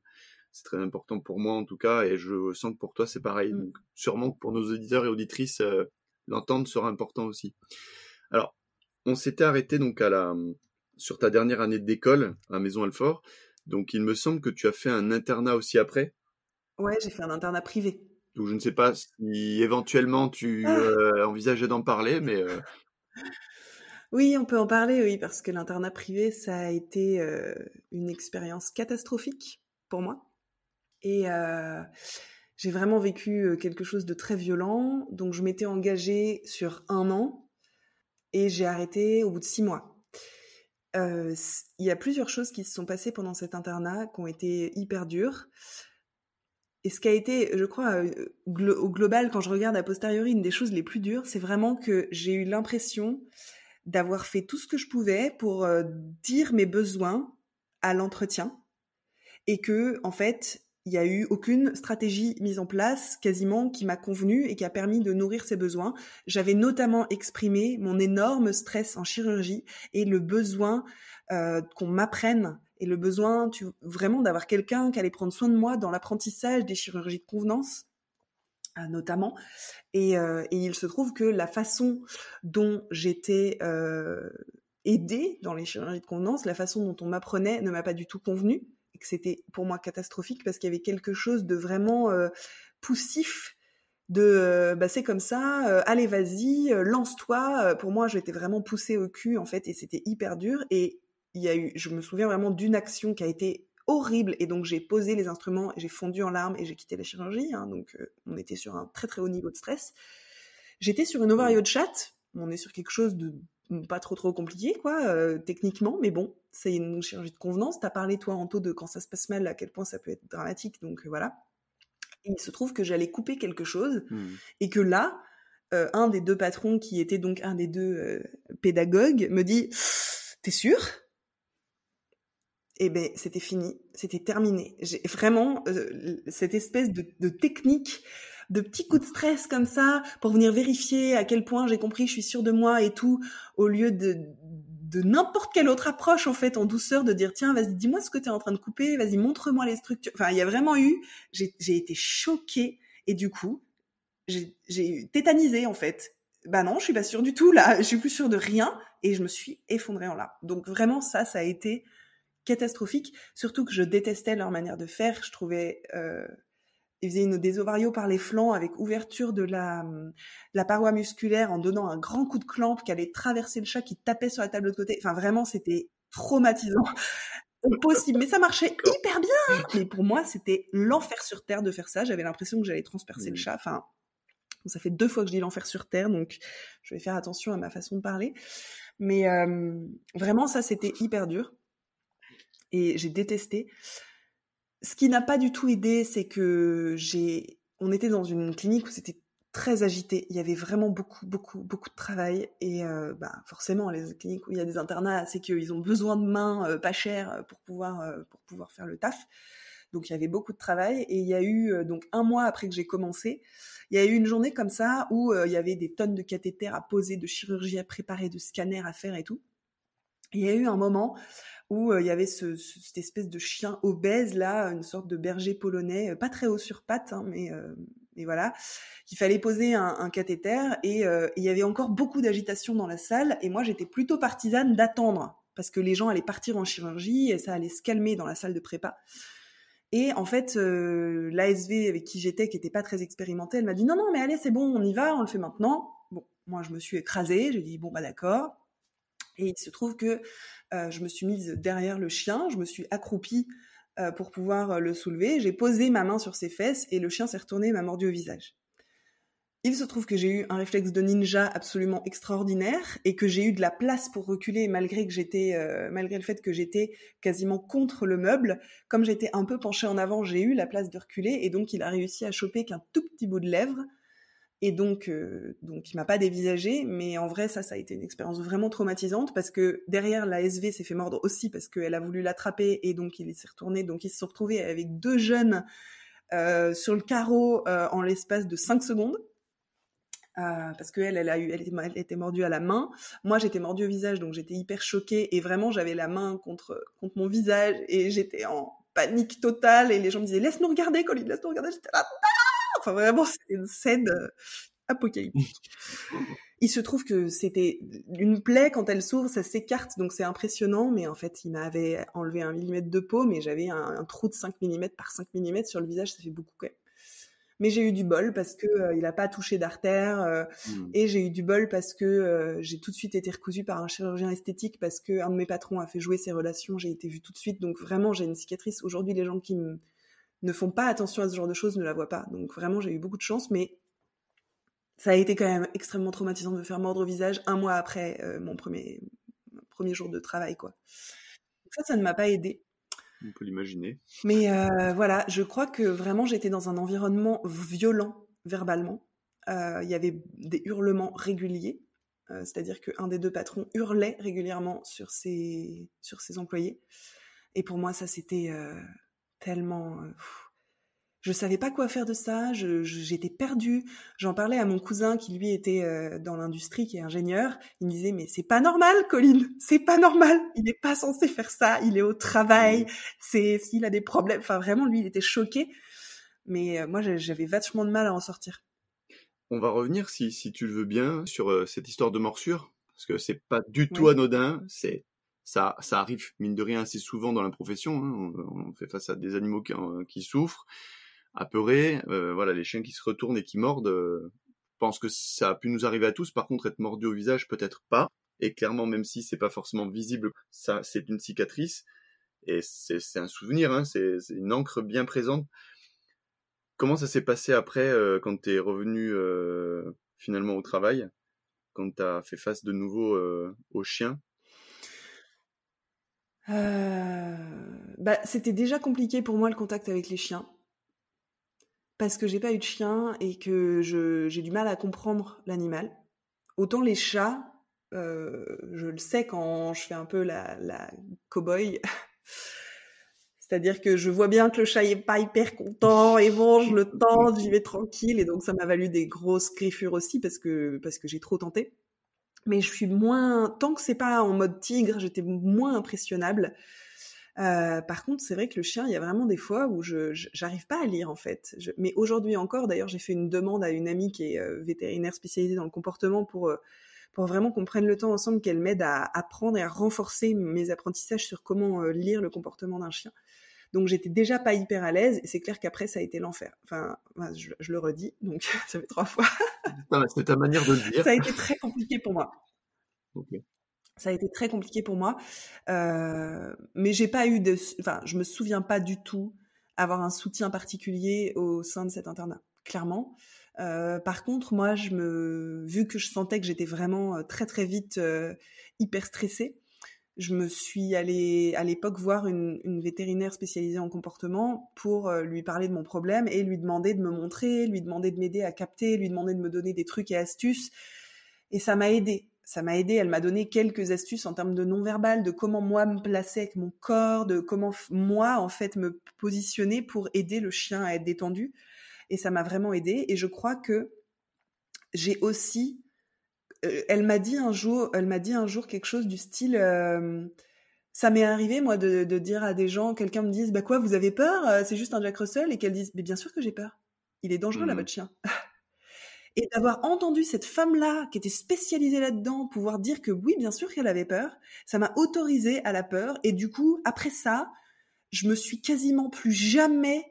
[SPEAKER 1] C'est très important pour moi en tout cas, et je sens que pour toi c'est pareil. Mm. Donc, sûrement que pour nos auditeurs et auditrices, euh, l'entendre sera important aussi. Alors, on s'était arrêté donc à la sur ta dernière année d'école à Maison Alfort. Donc il me semble que tu as fait un internat aussi après?
[SPEAKER 2] Ouais, j'ai fait un internat privé.
[SPEAKER 1] Donc je ne sais pas si éventuellement tu ah! euh, envisageais d'en parler, mais. Euh
[SPEAKER 2] oui, on peut en parler, oui, parce que l'internat privé, ça a été euh, une expérience catastrophique pour moi. Et j'ai vraiment vécu quelque chose de très violent. Donc je m'étais engagée sur un an et j'ai arrêté au bout de six mois. Euh, il y a plusieurs choses qui se sont passées pendant cet internat qui ont été hyper dures. Et ce qui a été, je crois, euh, au global, quand je regarde a posteriori, une des choses les plus dures, c'est vraiment que j'ai eu l'impression d'avoir fait tout ce que je pouvais pour euh, dire mes besoins à l'entretien et que, en fait, il n'y a eu aucune stratégie mise en place quasiment qui m'a convenu et qui a permis de nourrir ses besoins. J'avais notamment exprimé mon énorme stress en chirurgie et le besoin euh, qu'on m'apprenne et le besoin vraiment d'avoir quelqu'un qui allait prendre soin de moi dans l'apprentissage des chirurgies de convenance euh, notamment. Et, euh, et, il se trouve que la façon dont j'étais aidée dans les chirurgies de convenance, la façon dont on m'apprenait ne m'a pas du tout convenu que c'était pour moi catastrophique parce qu'il y avait quelque chose de vraiment euh, poussif de euh, bah c'est comme ça euh, allez vas-y lance-toi. Pour moi j'étais vraiment poussée au cul en fait et c'était hyper dur. Et il y a eu je me souviens vraiment d'une action qui a été horrible. Et donc j'ai posé les instruments j'ai fondu en larmes et j'ai quitté la chirurgie hein, donc on était sur un très très haut niveau de stress. J'étais sur une ovario de chat on est sur quelque chose de pas trop trop compliqué quoi techniquement mais bon c'est une chirurgie de convenance. T'as parlé toi Anto de quand ça se passe mal à quel point ça peut être dramatique donc euh, voilà. Et il se trouve que j'allais couper quelque chose mmh. et que là euh, un des deux patrons qui était donc un des deux euh, pédagogues me dit t'es sûr? Et eh ben c'était fini c'était terminé. J'ai vraiment euh, cette espèce de, de technique de petits coups de stress comme ça pour venir vérifier à quel point j'ai compris, je suis sûre de moi et tout, au lieu de, de n'importe quelle autre approche en fait en douceur de dire tiens vas-y dis-moi ce que tu es en train de couper vas-y montre-moi les structures. Enfin il y a vraiment eu j'ai été choquée. Et du coup j'ai tétanisé en fait. Bah non je suis pas sûre du tout là. Je suis plus sûre de rien. Et je me suis effondrée en larmes. Donc vraiment ça ça a été catastrophique. Surtout que je détestais leur manière de faire. Je trouvais euh, il faisait une, des ovarios par les flancs avec ouverture de la, la paroi musculaire en donnant un grand coup de clampe qui allait traverser le chat qui tapait sur la table de côté. Enfin, vraiment, c'était traumatisant. Impossible. Mais ça marchait hyper bien. Mais pour moi, c'était l'enfer sur terre de faire ça. J'avais l'impression que j'allais transpercer le chat. Enfin, ça fait deux fois que je dis l'enfer sur terre, donc je vais faire attention à ma façon de parler. Mais euh, vraiment, ça, c'était hyper dur. Et j'ai détesté ce qui n'a pas du tout aidé, c'est que j'ai, on était dans une clinique où c'était très agité. Il y avait vraiment beaucoup, beaucoup, beaucoup de travail. Et euh, bah, forcément, les cliniques où il y a des internats, c'est qu'ils ont besoin de mains euh, pas chères euh, pour pouvoir, pour pouvoir faire le taf. Donc il y avait beaucoup de travail. Et il y a eu, donc un mois après que j'ai commencé, il y a eu une journée comme ça où il y avait des tonnes de cathéters à poser, de chirurgie à préparer, de scanners à faire et tout. Il y a eu un moment où il y avait ce, cette espèce de chien obèse là, une sorte de berger polonais, pas très haut sur pattes, hein, mais, mais voilà, qu'il fallait poser un, cathéter et il y avait encore beaucoup d'agitation dans la salle et moi j'étais plutôt partisane d'attendre parce que les gens allaient partir en chirurgie et ça allait se calmer dans la salle de prépa. Et en fait, euh, l'ASV avec qui j'étais, qui était pas très expérimentée, elle m'a dit non, non, mais allez, c'est bon, on y va, on le fait maintenant. Bon, moi, je me suis écrasée, j'ai dit bon, bah d'accord. Et il se trouve que euh, je me suis mise derrière le chien, je me suis accroupie euh, pour pouvoir euh, le soulever, j'ai posé ma main sur ses fesses et le chien s'est retourné et m'a mordu au visage. Il se trouve que j'ai eu un réflexe de ninja absolument extraordinaire et que j'ai eu de la place pour reculer malgré que malgré le fait que j'étais quasiment contre le meuble. Comme j'étais un peu penchée en avant, j'ai eu la place de reculer et donc il a réussi à choper qu'un tout petit bout de lèvre et donc, euh, donc il m'a pas dévisagé, mais en vrai, ça, ça a été une expérience vraiment traumatisante parce que derrière, la SV s'est fait mordre aussi parce qu'elle a voulu l'attraper et donc il s'est retourné. Donc ils se sont retrouvés avec deux jeunes euh, sur le carreau euh, en l'espace de 5 secondes. Euh, parce qu'elle, elle a eu, elle était, elle mordue à la main. Moi, j'étais mordue au visage, donc j'étais hyper choquée et vraiment, j'avais la main contre contre mon visage et j'étais en panique totale et les gens me disaient laisse-nous regarder, Colline, laisse-nous regarder. J'étais là, Enfin, vraiment, c'était une scène euh, apocalyptique. Il se trouve que c'était une plaie, quand elle s'ouvre, ça s'écarte, donc c'est impressionnant, mais en fait, il m'avait enlevé un millimètre de peau, mais j'avais un, trou de 5 mm par 5 mm sur le visage, ça fait beaucoup quand même. Mais j'ai eu du bol parce que euh, il a pas touché d'artère euh, mmh. et j'ai eu du bol parce que j'ai tout de suite été recousu par un chirurgien esthétique parce que un de mes patrons a fait jouer ses relations, j'ai été vue tout de suite donc vraiment j'ai une cicatrice. Aujourd'hui les gens qui me ne font pas attention à ce genre de choses, ne la voient pas. Donc vraiment, j'ai eu beaucoup de chance, mais ça a été quand même extrêmement traumatisant de me faire mordre au visage un mois après euh, mon premier, premier jour de travail, quoi. ça, ça ne m'a pas aidé.
[SPEAKER 1] On peut l'imaginer.
[SPEAKER 2] Mais euh, voilà, je crois que vraiment j'étais dans un environnement violent verbalement. Euh, il y avait des hurlements réguliers, c'est-à-dire qu'un des deux patrons hurlait régulièrement sur ses, sur ses employés. Et pour moi, ça c'était tellement. Je savais pas quoi faire de ça, j'étais perdue. J'en parlais à mon cousin qui lui était euh, dans l'industrie, qui est ingénieur. Il me disait mais c'est pas normal, Colline, c'est pas normal. Il n'est pas censé faire ça. Il est au travail. C'est s'il a des problèmes. Enfin vraiment, lui, il était choqué. Mais euh, moi, j'avais vachement de mal à en sortir.
[SPEAKER 1] On va revenir, si, si tu le veux bien, sur euh, cette histoire de morsure, parce que c'est pas du tout anodin. C'est ça, ça arrive mine de rien assez souvent dans la profession. Hein. On, fait face à des animaux qui, qui souffrent apeurés, euh, voilà, les chiens qui se retournent et qui mordent. Euh, je pense que ça a pu nous arriver à tous. Par contre, être mordu au visage, peut-être pas. Et clairement, même si c'est pas forcément visible, ça, c'est une cicatrice et c'est un souvenir. Hein, c'est une encre bien présente. Comment ça s'est passé après euh, quand tu es revenu euh, finalement au travail, quand tu as fait face de nouveau euh, aux chiens
[SPEAKER 2] bah, C'était déjà compliqué pour moi le contact avec les chiens parce que j'ai pas eu de chien et que j'ai du mal à comprendre l'animal. Autant les chats, euh, je le sais quand je fais un peu la, la cow-boy. C'est-à-dire que je vois bien que le chat est pas hyper content et mange le temps, j'y vais tranquille et donc ça m'a valu des grosses griffures aussi parce que parce que j'ai trop tenté. Mais je suis moins tant que c'est pas en mode tigre, j'étais moins impressionnable. Euh, par contre, c'est vrai que le chien, il y a vraiment des fois où je j'arrive pas à lire en fait. mais aujourd'hui encore, d'ailleurs, j'ai fait une demande à une amie qui est euh, vétérinaire spécialisée dans le comportement pour euh, pour vraiment qu'on prenne le temps ensemble, qu'elle m'aide à apprendre et à renforcer mes apprentissages sur comment lire le comportement d'un chien. Donc j'étais déjà pas hyper à l'aise et c'est clair qu'après ça a été l'enfer. Enfin, je, le redis, donc ça fait trois fois.
[SPEAKER 1] c'est ta manière de le dire.
[SPEAKER 2] Ça a été très compliqué pour moi. Okay ça a été très compliqué pour moi, euh, mais j'ai pas eu de, enfin, je me souviens pas du tout avoir un soutien particulier au sein de cet internat, clairement. Euh, par contre, moi, je me, vu que je sentais que j'étais vraiment euh, très très vite euh, hyper stressée, je me suis allée à l'époque voir une, vétérinaire spécialisée en comportement pour euh, lui parler de mon problème et lui demander de me montrer, lui demander de m'aider à capter, lui demander de me donner des trucs et astuces. Et ça m'a aidé ça m'a aidé. Elle m'a donné quelques astuces en termes de non-verbal, de comment moi me placer avec mon corps, de comment moi en fait me positionner pour aider le chien à être détendu. Et ça m'a vraiment aidé. Et je crois que j'ai aussi. Euh, elle m'a dit un jour, elle m'a dit un jour quelque chose du style. Euh, ça m'est arrivé moi de, dire à des gens, quelqu'un me dise, bah quoi, vous avez peur euh, C'est juste un Jack Russell, et qu'elle dise, mais bien sûr que j'ai peur. Il est dangereux là mmh. votre chien. Et d'avoir entendu cette femme-là, qui était spécialisée là-dedans, pouvoir dire que oui, bien sûr qu'elle avait peur, ça m'a autorisé à la peur. Et du coup, après ça, je me suis quasiment plus jamais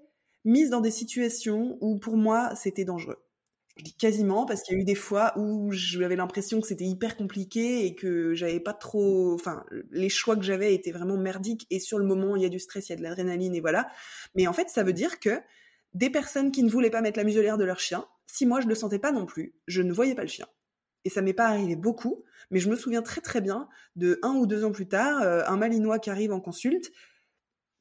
[SPEAKER 2] mise dans des situations où pour moi c'était dangereux. Je dis quasiment parce qu'il y a eu des fois où j'avais l'impression que c'était hyper compliqué et que j'avais pas trop, enfin, les choix que j'avais étaient vraiment merdiques et sur le moment il y a du stress, il y a de l'adrénaline et voilà. Mais en fait, ça veut dire que des personnes qui ne voulaient pas mettre la muselière de leur chien, si moi je le sentais pas non plus, je ne voyais pas le chien. Et ça m'est pas arrivé beaucoup, mais je me souviens très très bien de un ou deux ans plus tard, euh, un Malinois qui arrive en consulte,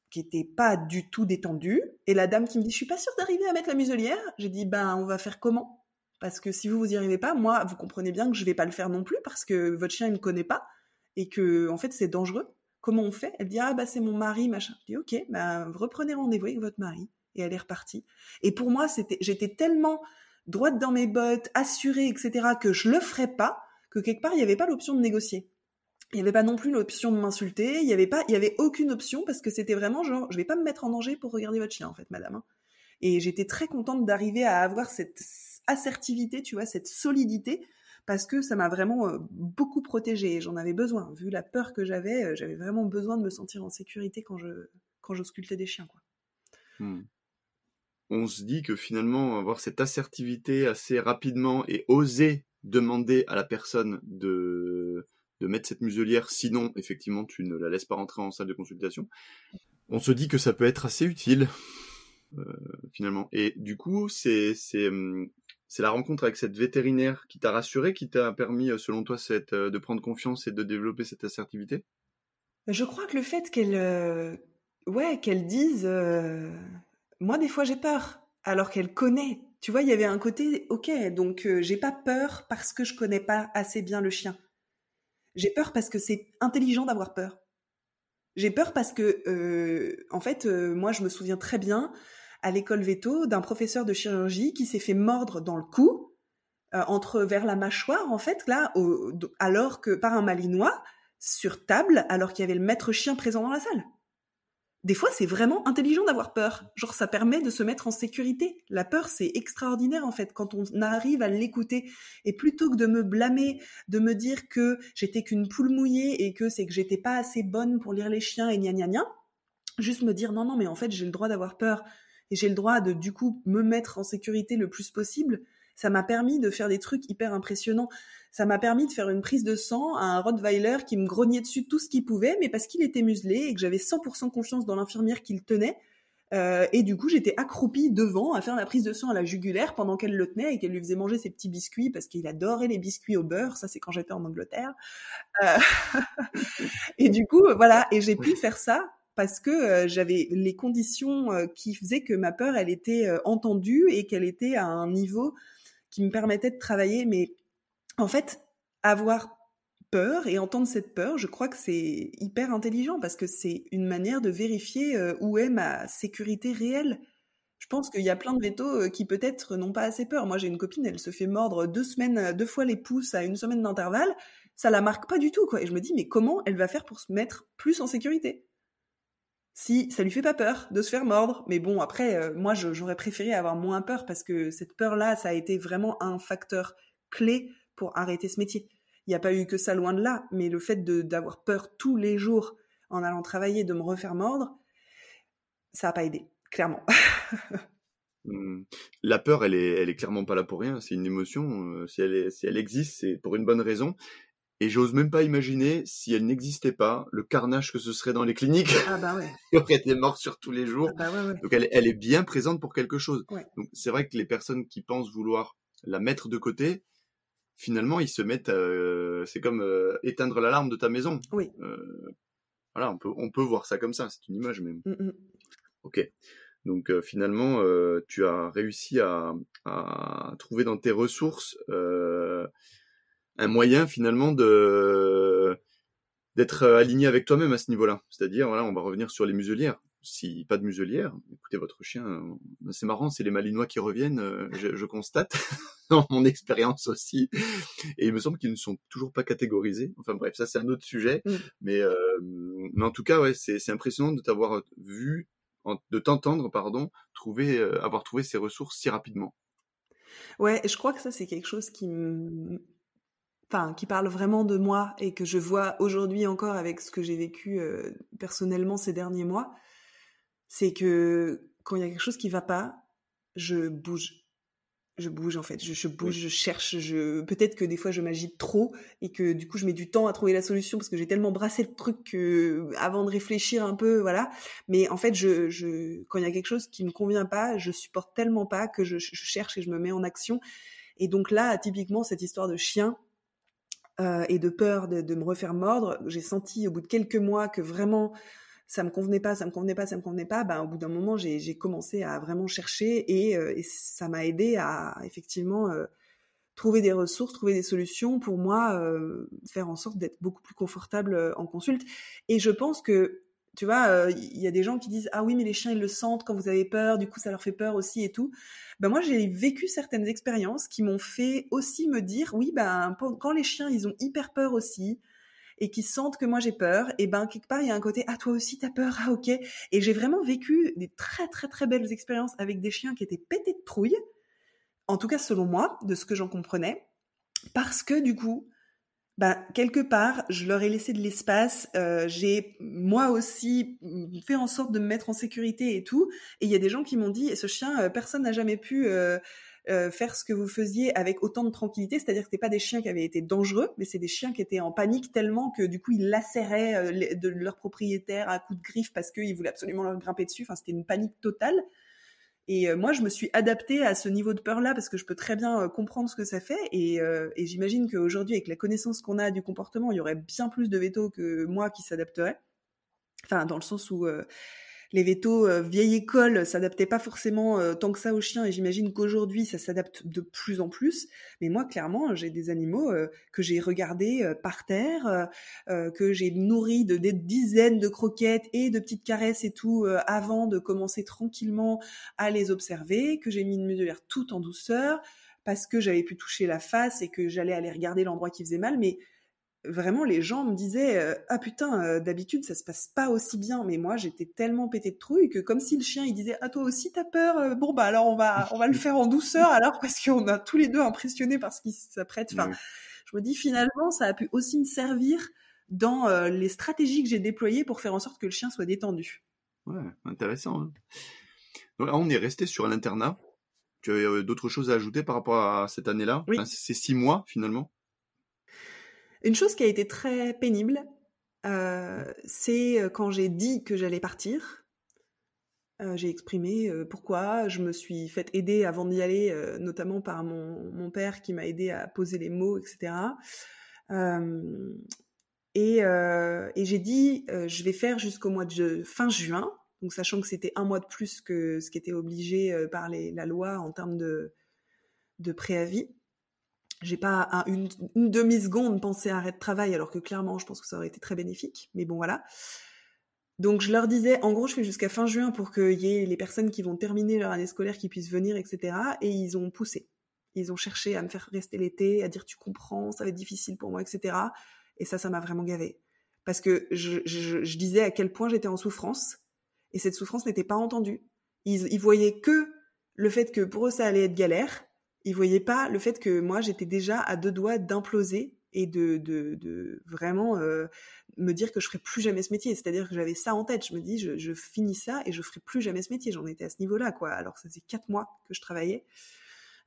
[SPEAKER 2] qui était pas du tout détendu, et la dame qui me dit je suis pas sûre d'arriver à mettre la muselière. J'ai dit ben on va faire comment? Parce que si vous vous y arrivez pas, moi vous comprenez bien que je vais pas le faire non plus parce que votre chien il me connaît pas et que en fait c'est dangereux. Comment on fait? Elle dit ah bah c'est mon mari machin. Je dis ok, ben reprenez rendez-vous avec votre mari et elle est repartie. Et pour moi c'était j'étais tellement droite dans mes bottes, assurée, etc., que je le ferais pas, que quelque part, il n'y avait pas l'option de négocier. Il n'y avait pas non plus l'option de m'insulter, il n'y avait pas, y avait aucune option parce que c'était vraiment genre, je vais pas me mettre en danger pour regarder votre chien, en fait, madame. Hein. Et j'étais très contente d'arriver à avoir cette assertivité, tu vois, cette solidité, parce que ça m'a vraiment euh, beaucoup protégée. J'en avais besoin. Vu la peur que j'avais, euh, j'avais vraiment besoin de me sentir en sécurité quand je, quand j'auscultais des chiens.
[SPEAKER 1] Hmm on se dit que finalement avoir cette assertivité assez rapidement et oser demander à la personne de, de mettre cette muselière, sinon effectivement tu ne la laisses pas rentrer en salle de consultation, on se dit que ça peut être assez utile euh, finalement. Et du coup, c'est hum, c'est la rencontre avec cette vétérinaire qui t'a rassuré, qui t'a permis, euh, selon toi, euh, de prendre confiance et de développer cette assertivité?
[SPEAKER 2] Je crois que le fait qu'elle ouais, qu'elle dise moi, des fois, j'ai peur, alors qu'elle connaît. Tu vois, il y avait un côté, ok, donc euh, j'ai pas peur parce que je connais pas assez bien le chien. J'ai peur parce que c'est intelligent d'avoir peur. J'ai peur parce que, euh, en fait, euh, moi, je me souviens très bien à l'école veto d'un professeur de chirurgie qui s'est fait mordre dans le cou, entre vers la mâchoire en fait, là, alors que par un malinois sur table, alors qu'il y avait le maître chien présent dans la salle des fois, c'est vraiment intelligent d'avoir peur. Genre, ça permet de se mettre en sécurité. La peur, c'est extraordinaire, en fait, quand on arrive à l'écouter. Et plutôt que de me blâmer, de me dire que j'étais qu'une poule mouillée et que c'est que j'étais pas assez bonne pour lire les chiens et gna gna gna, juste me dire non, non, mais en fait, j'ai le droit d'avoir peur. Et j'ai le droit de, du coup, me mettre en sécurité le plus possible. Ça m'a permis de faire des trucs hyper impressionnants ça m'a permis de faire une prise de sang à un Rottweiler qui me grognait dessus tout ce qu'il pouvait, mais parce qu'il était muselé et que j'avais 100% confiance dans l'infirmière qui le tenait. Euh, et du coup, j'étais accroupie devant à faire la prise de sang à la jugulaire pendant qu'elle le tenait et qu'elle lui faisait manger ses petits biscuits parce qu'il adorait les biscuits au beurre. Ça, c'est quand j'étais en Angleterre. Euh... et du coup, voilà. Et j'ai pu faire ça parce que euh, j'avais les conditions euh, qui faisaient que ma peur, elle était entendue et qu'elle était à un niveau qui me permettait de travailler, mais en fait, avoir peur et entendre cette peur, je crois que c'est hyper intelligent parce que c'est une manière de vérifier euh, où est ma sécurité réelle. Je pense qu'il y a plein de vétos euh, qui peut-être n'ont pas assez peur. Moi, j'ai une copine, elle se fait mordre deux semaines, euh, deux fois les pouces à une semaine d'intervalle. Ça la marque pas du tout, quoi. Et je me dis, mais comment elle va faire pour se mettre plus en sécurité? Si ça lui fait pas peur de se faire mordre. Mais bon, après, moi, j'aurais préféré avoir moins peur parce que cette peur-là, ça a été vraiment un facteur clé pour arrêter ce métier. Il n'y a pas eu que ça loin de là, mais le fait d'avoir peur tous les jours en allant travailler, de me refaire mordre, ça n'a pas aidé, clairement.
[SPEAKER 1] Mmh. La peur, elle est, elle est clairement pas là pour rien. C'est une émotion. Euh, si elle, si elle existe, c'est pour une bonne raison. Et j'ose même pas imaginer si elle n'existait pas, le carnage que ce serait dans les cliniques.
[SPEAKER 2] Ah bah ouais.
[SPEAKER 1] Il y aurait des morts sur tous les jours.
[SPEAKER 2] Ah bah ouais,
[SPEAKER 1] Donc elle, elle, est bien présente pour quelque chose. Donc c'est vrai que les personnes qui pensent vouloir la mettre de côté, finalement, ils se mettent, euh, c'est comme euh, éteindre l'alarme de ta maison.
[SPEAKER 2] Oui.
[SPEAKER 1] Euh, voilà, on peut, on peut voir ça comme ça, c'est une image même.
[SPEAKER 2] Mm, mm.
[SPEAKER 1] Ok. Donc finalement, tu as réussi à, à, trouver dans tes ressources un moyen finalement de d'être aligné avec toi-même à ce niveau-là. C'est-à-dire, voilà, on va revenir sur les muselières si pas de muselière, écoutez votre chien. Euh, c'est marrant, c'est les malinois qui reviennent, euh, je, constate dans mon expérience aussi. Et il me semble qu'ils ne sont toujours pas catégorisés. Enfin bref, ça c'est un autre sujet. Mm. Mais, euh, mais en tout cas, ouais, c'est impressionnant de t'avoir vu, de t'entendre, pardon, trouver, avoir trouvé ces ressources si rapidement.
[SPEAKER 2] Ouais, je crois que ça c'est quelque chose qui Enfin, qui parle vraiment de moi et que je vois aujourd'hui encore avec ce que j'ai vécu personnellement ces derniers mois c'est que quand il y a quelque chose qui va pas, je bouge. Je bouge en fait, je, bouge, je cherche, je peut-être que des fois je m'agite trop et que du coup je mets du temps à trouver la solution parce que j'ai tellement brassé le truc que avant de réfléchir un peu, voilà. Mais en fait, je, je quand il y a quelque chose qui me convient pas, je supporte tellement pas que je, cherche et je me mets en action. Et donc là, typiquement cette histoire de chien, euh, et de peur de, me refaire mordre, j'ai senti au bout de quelques mois que vraiment ça me convenait pas, ça me convenait pas, ça me convenait pas, ben, au bout d'un moment, j'ai commencé à vraiment chercher et, euh, ça m'a aidé à effectivement euh, trouver des ressources, trouver des solutions pour moi, faire en sorte d'être beaucoup plus confortable en consulte. Et je pense que, tu vois, il y a des gens qui disent ah oui mais les chiens ils le sentent quand vous avez peur, du coup ça leur fait peur aussi et tout. Ben moi j'ai vécu certaines expériences qui m'ont fait aussi me dire oui ben quand les chiens ils ont hyper peur aussi, et qui sentent que moi j'ai peur, et ben quelque part il y a un côté ah toi aussi t'as peur, ah ok. Et j'ai vraiment vécu des très très très belles expériences avec des chiens qui étaient pétés de trouille, en tout cas selon moi, de ce que j'en comprenais, parce que du coup, ben, quelque part, je leur ai laissé de l'espace. Euh, j'ai moi aussi fait en sorte de me mettre en sécurité et tout. Et il y a des gens qui m'ont dit, ce chien, euh, personne n'a jamais pu euh, faire ce que vous faisiez avec autant de tranquillité, c'est-à-dire que c'était pas des chiens qui avaient été dangereux, mais c'est des chiens qui étaient en panique tellement que du coup ils lacéraient de leur propriétaire à coups de griffe parce qu'ils voulaient absolument leur grimper dessus. Enfin, c'était une panique totale. Et euh, moi, je me suis adaptée à ce niveau de peur-là parce que je peux très bien comprendre ce que ça fait. Et, et j'imagine qu'aujourd'hui, avec la connaissance qu'on a du comportement, il y aurait bien plus de vétos que moi qui s'adapteraient. Enfin, dans le sens où les vétos euh, vieille école s'adaptaient pas forcément euh, tant que ça aux chiens et j'imagine qu'aujourd'hui ça s'adapte de plus en plus. Mais moi clairement j'ai des animaux euh, que j'ai regardés par terre, que j'ai nourris de des dizaines de croquettes et de petites caresses et tout avant de commencer tranquillement à les observer, que j'ai mis une muselière tout en douceur parce que j'avais pu toucher la face et que j'allais aller regarder l'endroit qui faisait mal, mais vraiment les gens me disaient euh, ah putain euh, d'habitude ça se passe pas aussi bien mais moi j'étais tellement pété de trouille que comme si le chien il disait ah toi aussi t'as peur euh, bon bah alors on va on va le faire en douceur alors parce qu'on a tous les deux impressionnés par ce qui s'apprête enfin je me dis finalement ça a pu aussi me servir dans les stratégies que j'ai déployées pour faire en sorte que le chien soit détendu.
[SPEAKER 1] Ouais intéressant hein. Donc là, on est resté sur l'internat. Tu as d'autres choses à ajouter par rapport à cette année-là?
[SPEAKER 2] Oui.
[SPEAKER 1] c'est six mois finalement?
[SPEAKER 2] Une chose qui a été très pénible, euh, c'est euh, quand j'ai dit que j'allais partir. Euh, j'ai exprimé pourquoi. Je me suis fait aider avant d'y aller, notamment par mon, père qui m'a aidé à poser les mots, etc. et, j'ai dit, je vais faire jusqu'au mois de fin juin, donc sachant que c'était un mois de plus que ce qui était obligé par la loi en termes de préavis j'ai pas une, demi-seconde pensé à arrêter de travail, alors que clairement, je pense que ça aurait été très bénéfique. Mais bon, voilà. Donc, je leur disais, en gros, je fais jusqu'à fin juin pour qu'il y ait les personnes qui vont terminer leur année scolaire qui puissent venir, etc. Et ils ont poussé. Ils ont cherché à me faire rester l'été, à dire tu comprends, ça va être difficile pour moi, etc. Et ça, ça m'a vraiment gavé. Parce que je, je, disais à quel point j'étais en souffrance. Et cette souffrance n'était pas entendue. Ils, ils voyaient que le fait que pour eux, ça allait être galère ils voyaient pas le fait que moi j'étais déjà à deux doigts d'imploser et de, de, vraiment euh, me dire que je ferais plus jamais ce métier. C'est-à-dire que j'avais ça en tête. Je me dis, je, finis ça et je ferai plus jamais ce métier. J'en étais à ce niveau-là, quoi. Alors ça faisait quatre mois que je travaillais.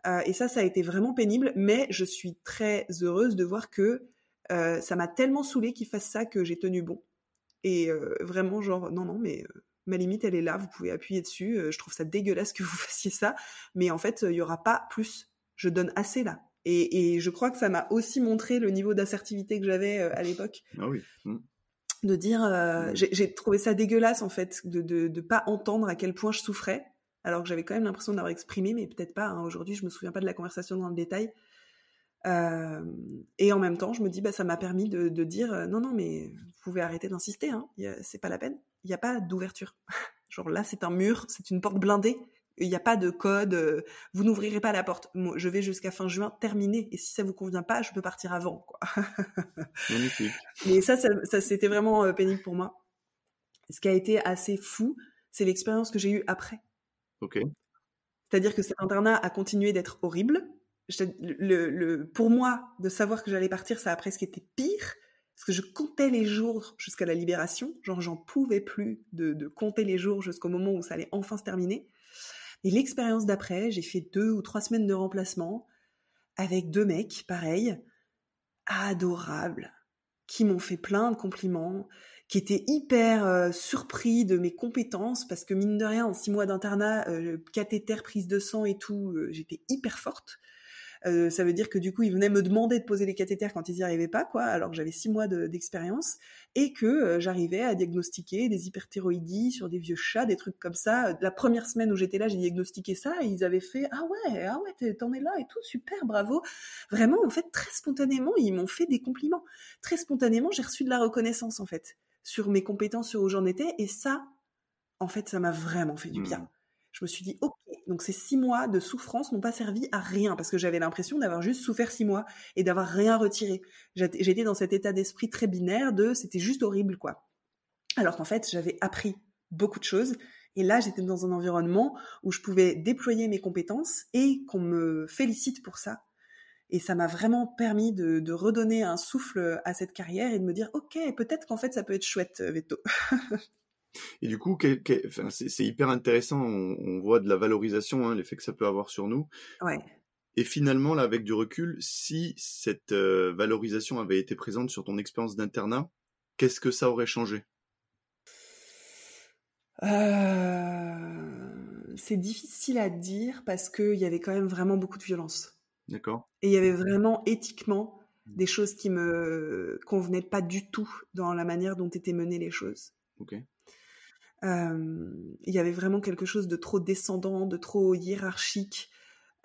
[SPEAKER 2] Euh, et ça, ça a été vraiment pénible. Mais je suis très heureuse de voir que euh, ça m'a tellement saoulé qu'il fasse ça que j'ai tenu bon. Et vraiment, genre, non, non, mais ma limite, elle est là, vous pouvez appuyer dessus. Euh, je trouve ça dégueulasse que vous fassiez ça, mais en fait, il n'y aura pas plus. Je donne assez là. Et, je crois que ça m'a aussi montré le niveau d'assertivité que j'avais euh, à l'époque.
[SPEAKER 1] Ah oui. Mmh.
[SPEAKER 2] De dire, euh, j'ai trouvé ça dégueulasse en fait, de ne pas entendre à quel point je souffrais, alors que j'avais quand même l'impression d'avoir exprimé, mais peut-être pas. Hein. Aujourd'hui, je me souviens pas de la conversation dans le détail. et en même temps, je me dis, bah, ça m'a permis de, dire, non, non, mais vous pouvez arrêter d'insister, hein, c'est pas la peine il n'y a pas d'ouverture. Genre là, c'est un mur, c'est une porte blindée. Il n'y a pas de code. Euh, vous n'ouvrirez pas la porte. Moi, je vais jusqu'à fin juin, terminer. Et si ça vous convient pas, je peux partir avant. Quoi.
[SPEAKER 1] Magnifique.
[SPEAKER 2] Mais ça, ça, c'était vraiment euh, pénible pour moi. Ce qui a été assez fou, c'est l'expérience que j'ai eue après.
[SPEAKER 1] Ok.
[SPEAKER 2] C'est-à-dire que cet internat a continué d'être horrible. Le, le, pour moi, de savoir que j'allais partir, ça a presque été pire parce que je comptais les jours jusqu'à la libération, genre j'en pouvais plus de, compter les jours jusqu'au moment où ça allait enfin se terminer. Et l'expérience d'après, j'ai fait deux ou trois semaines de remplacement avec deux mecs, pareil, adorables, qui m'ont fait plein de compliments, qui étaient hyper euh, surpris de mes compétences, parce que mine de rien, en six mois d'internat, euh, cathéter, prise de sang et tout, euh, j'étais hyper forte. Euh, ça veut dire que du coup, ils venaient me demander de poser les cathéters quand ils n'y arrivaient pas, quoi, alors que j'avais six mois d'expérience, et que euh, j'arrivais à diagnostiquer des hyperthyroïdies sur des vieux chats, des trucs comme ça. La première semaine où j'étais là, j'ai diagnostiqué ça, et ils avaient fait ah ouais, ah ouais, t'en es là et tout, super, bravo. Vraiment, en fait, très spontanément, ils m'ont fait des compliments. Très spontanément, j'ai reçu de la reconnaissance en fait sur mes compétences, sur où j'en étais, et ça, en fait, ça m'a vraiment fait du bien. Mmh je me suis dit, ok, donc ces six mois de souffrance n'ont pas servi à rien parce que j'avais l'impression d'avoir juste souffert six mois et d'avoir rien retiré. J'étais dans cet état d'esprit très binaire de c'était juste horrible, quoi. Alors qu'en fait, j'avais appris beaucoup de choses et là, j'étais dans un environnement où je pouvais déployer mes compétences et qu'on me félicite pour ça. Et ça m'a vraiment permis de, redonner un souffle à cette carrière et de me dire, ok, peut-être qu'en fait, ça peut être chouette, Veto.
[SPEAKER 1] Et du coup, c'est hyper intéressant. On, voit de la valorisation, hein, l'effet que ça peut avoir sur nous.
[SPEAKER 2] Ouais.
[SPEAKER 1] Et finalement, là, avec du recul, si cette euh, valorisation avait été présente sur ton expérience d'internat, qu'est-ce que ça aurait changé?
[SPEAKER 2] Euh... C'est difficile à dire parce qu'il y avait quand même vraiment beaucoup de violence.
[SPEAKER 1] D'accord.
[SPEAKER 2] Et il y avait vraiment éthiquement mmh. des choses qui me convenaient pas du tout dans la manière dont étaient menées les choses.
[SPEAKER 1] Ok.
[SPEAKER 2] Il y avait vraiment quelque chose de trop descendant, de trop hiérarchique.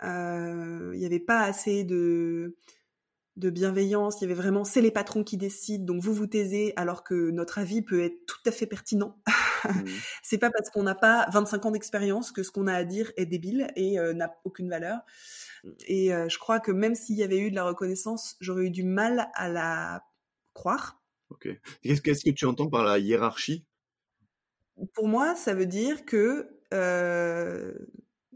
[SPEAKER 2] il n'y avait pas assez de de bienveillance, il y avait vraiment c'est les patrons qui décident, donc vous vous taisez, alors que notre avis peut être tout à fait pertinent. Mmh. c'est pas parce qu'on n'a pas 25 ans d'expérience que ce qu'on a à dire est débile et n'a aucune valeur. Et je crois que même s'il y avait eu de la reconnaissance, j'aurais eu du mal à la croire.
[SPEAKER 1] Ok. Qu'est-ce que tu entends par la hiérarchie?
[SPEAKER 2] Pour moi, ça veut dire que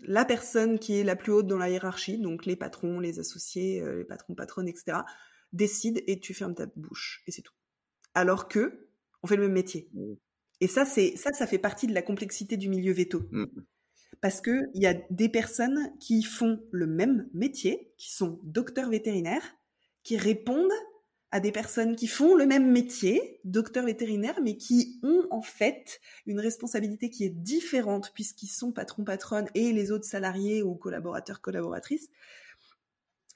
[SPEAKER 2] la personne qui est la plus haute dans la hiérarchie, donc les patrons, les associés, les patrons, patronnes, etc., décide et tu fermes ta bouche et c'est tout. Alors que on fait le même métier. Mmh. Et ça, c'est ça, ça fait partie de la complexité du milieu veto. Mmh. Parce que il y a des personnes qui font le même métier, qui sont docteurs vétérinaires, qui répondent à des personnes qui font le même métier, docteur vétérinaire, mais qui ont en fait une responsabilité qui est différente puisqu'ils sont patrons patronnes et les autres salariés ou collaborateurs collaboratrices.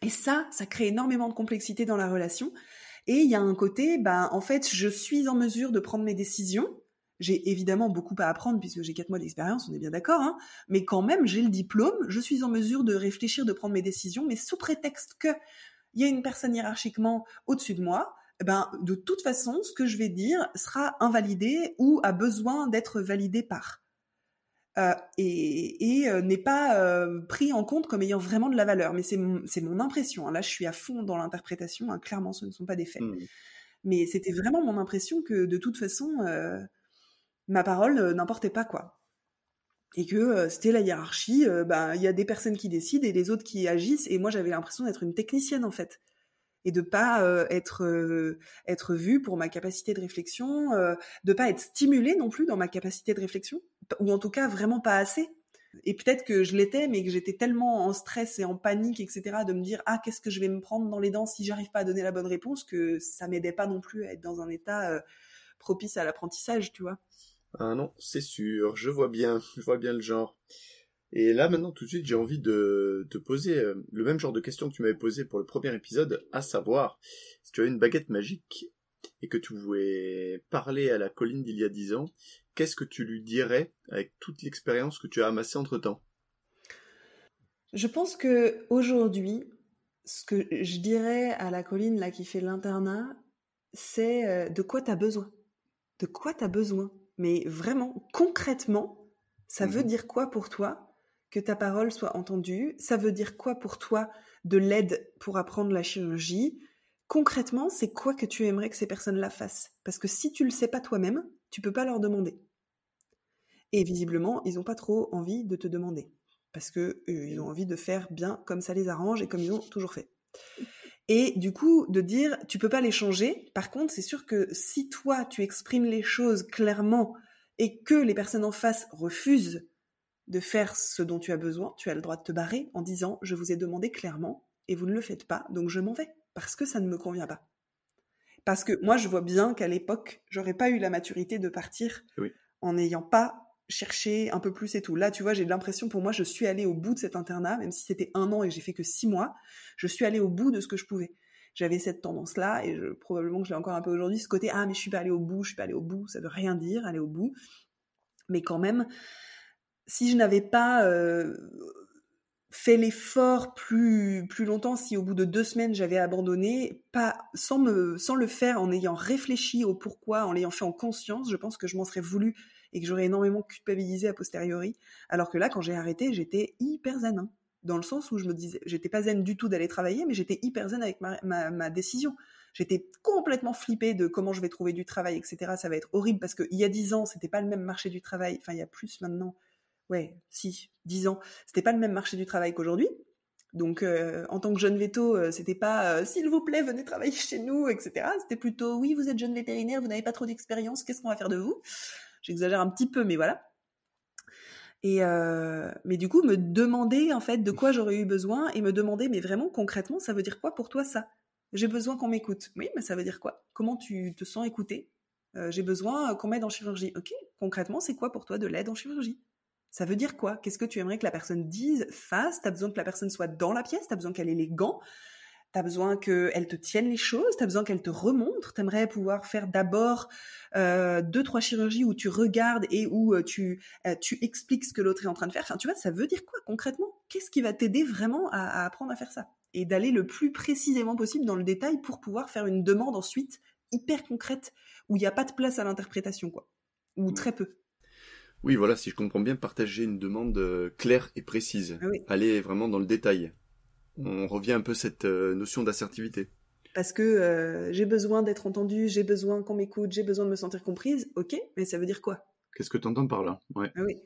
[SPEAKER 2] Et ça, ça crée énormément de complexité dans la relation. Et il y a un côté, ben en fait, je suis en mesure de prendre mes décisions. J'ai évidemment beaucoup à apprendre puisque j'ai quatre mois d'expérience, on est bien d'accord, hein mais quand même j'ai le diplôme, je suis en mesure de réfléchir, de prendre mes décisions, mais sous prétexte que il y a une personne hiérarchiquement au-dessus de moi, eh ben, de toute façon, ce que je vais dire sera invalidé ou a besoin d'être validé par. Euh, et, euh, n'est pas euh, pris en compte comme ayant vraiment de la valeur. Mais c'est mon, mon impression. Hein. Là, je suis à fond dans l'interprétation. Hein. Clairement, ce ne sont pas des faits. Mmh. Mais c'était vraiment mon impression que de toute façon, ma parole n'importait pas quoi et que euh, c'était la hiérarchie, euh, bah il y a des personnes qui décident et les autres qui agissent et moi j'avais l'impression d'être une technicienne en fait et de pas euh, être vue pour ma capacité de réflexion, de pas être stimulée non plus dans ma capacité de réflexion ou en tout cas vraiment pas assez. Et peut-être que je l'étais, mais que j'étais tellement en stress et en panique, etc., de me dire ah qu'est-ce que je vais me prendre dans les dents si j'arrive pas à donner la bonne réponse, que ça m'aidait pas non plus à être dans un état propice à l'apprentissage, tu vois.
[SPEAKER 1] Ah non, c'est sûr, je vois bien, je vois bien le genre. Et là maintenant tout de suite j'ai envie de te poser euh, le même genre de question que tu m'avais posé pour le premier épisode, à savoir si tu as une baguette magique et que tu voulais parler à la colline d'il y a dix ans, qu'est-ce que tu lui dirais avec toute l'expérience que tu as amassée entre temps
[SPEAKER 2] Je pense que aujourd'hui, ce que je dirais à la colline là qui fait l'internat, c'est euh, de quoi tu as besoin? De quoi tu as besoin? Mais vraiment, concrètement, ça veut mmh dire quoi pour toi que ta parole soit entendue? Ça veut dire quoi pour toi de l'aide pour apprendre la chirurgie? Concrètement, c'est quoi que tu aimerais que ces personnes-là fassent? Parce que si tu le sais pas toi-même, tu peux pas leur demander. Et visiblement, ils n'ont pas trop envie de te demander. Parce que euh, ils ont envie de faire bien comme ça les arrange et comme ils ont toujours fait. Et du coup, de dire, tu peux pas les changer. Par contre, c'est sûr que si toi, tu exprimes les choses clairement et que les personnes en face refusent de faire ce dont tu as besoin, tu as le droit de te barrer en disant, je vous ai demandé clairement et vous ne le faites pas, donc je m'en vais parce que ça ne me convient pas. Parce que moi, je vois bien qu'à l'époque, j'aurais pas eu la maturité de partir en n'ayant pas chercher un peu plus et tout. Là, tu vois, j'ai l'impression, pour moi, je suis allée au bout de cet internat, même si c'était un an et j'ai fait que six mois, je suis allée au bout de ce que je pouvais. J'avais cette tendance-là, et probablement que je l'ai encore un peu aujourd'hui, ce côté, ah, mais je suis pas allée au bout, je suis pas allée au bout, ça veut rien dire, aller au bout. Mais quand même, si je n'avais pas euh, fait l'effort plus plus longtemps, si au bout de deux semaines j'avais abandonné, pas sans me sans le faire en ayant réfléchi au pourquoi, en l'ayant fait en conscience, je pense que je m'en serais voulu et que j'aurais énormément culpabilisé a posteriori. Alors que là, quand j'ai arrêté, j'étais hyper zen. Hein. dans le sens où je me disais, j'étais pas zen du tout d'aller travailler, mais j'étais hyper zen avec ma, décision. J'étais complètement flippée de comment je vais trouver du travail, etc. Ça va être horrible parce qu'il y a dix ans, c'était pas le même marché du travail. Enfin, il y a plus maintenant. Ouais, si, dix ans. C'était pas le même marché du travail qu'aujourd'hui. Donc, euh, en tant que jeune veto, euh, c'était pas euh, s'il vous plaît, venez travailler chez nous, etc. C'était plutôt oui, vous êtes jeune vétérinaire, vous n'avez pas trop d'expérience, qu'est-ce qu'on va faire de vous? J'exagère un petit peu, mais voilà. Et euh, mais du coup, me demander en fait de quoi j'aurais eu besoin et me demander, mais vraiment concrètement, ça veut dire quoi pour toi ça? J'ai besoin qu'on m'écoute. Oui, mais ça veut dire quoi? Comment tu te sens écouté euh, J'ai besoin qu'on m'aide en chirurgie. Ok, concrètement, c'est quoi pour toi de l'aide en chirurgie? Ça veut dire quoi? Qu'est-ce que tu aimerais que la personne dise, fasse T'as besoin que la personne soit dans la pièce? T'as besoin qu'elle ait les gants? T'as besoin qu'elle te tienne les choses, t'as besoin qu'elle te remontre. T'aimerais pouvoir faire d'abord euh, deux trois chirurgies où tu regardes et où euh, tu euh, tu expliques ce que l'autre est en train de faire. Enfin, tu vois, ça veut dire quoi concrètement? Qu'est-ce qui va t'aider vraiment à, apprendre à faire ça? Et d'aller le plus précisément possible dans le détail pour pouvoir faire une demande ensuite hyper concrète où il n'y a pas de place à l'interprétation, quoi, ou très peu.
[SPEAKER 1] Oui, voilà, si je comprends bien, partager une demande claire et précise. Ah Aller vraiment dans le détail on revient un peu à cette euh, notion d'assertivité.
[SPEAKER 2] Parce que euh, j'ai besoin d'être entendu, j'ai besoin qu'on m'écoute, j'ai besoin de me sentir comprise, ok, mais ça veut dire quoi?
[SPEAKER 1] Qu'est-ce que tu entends par là?
[SPEAKER 2] Ouais. Ah oui.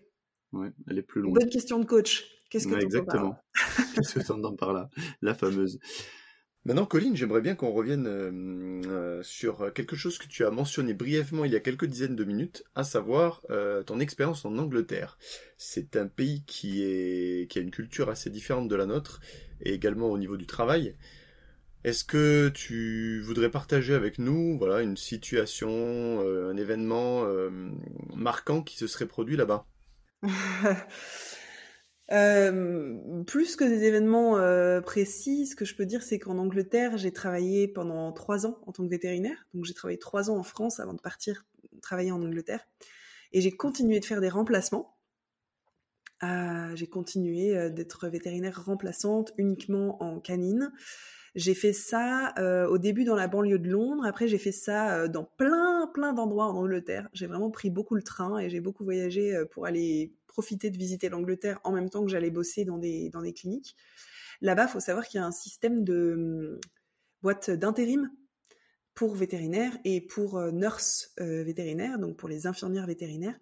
[SPEAKER 1] Ouais, elle est plus longue.
[SPEAKER 2] Bonne question de coach. Qu'est-ce que tu
[SPEAKER 1] par là? Qu'est-ce que tu entends par là? La fameuse. Maintenant, Colline, j'aimerais bien qu'on revienne euh, sur quelque chose que tu as mentionné brièvement il y a quelques dizaines de minutes, à savoir ton expérience en Angleterre. C'est un pays qui, est, qui a une culture assez différente de la nôtre et également au niveau du travail. Est-ce que tu voudrais partager avec nous voilà, une situation, euh, un événement euh, marquant qui se serait produit là-bas?
[SPEAKER 2] Euh, plus que des événements précis, ce que je peux dire, c'est qu'en Angleterre, j'ai travaillé pendant trois ans en tant que vétérinaire. Donc j'ai travaillé trois ans en France avant de partir travailler en Angleterre. Et j'ai continué de faire des remplacements j'ai continué euh, d'être vétérinaire remplaçante uniquement en canine. J'ai fait ça euh, au début dans la banlieue de Londres. Après, j'ai fait ça euh, dans plein, plein d'endroits en Angleterre. J'ai vraiment pris beaucoup le train et j'ai beaucoup voyagé pour aller profiter de visiter l'Angleterre en même temps que j'allais bosser dans des, dans des cliniques. Là-bas, il faut savoir qu'il y a un système de hum, boîte d'intérim pour vétérinaires et pour nurses vétérinaires, donc pour les infirmières vétérinaires.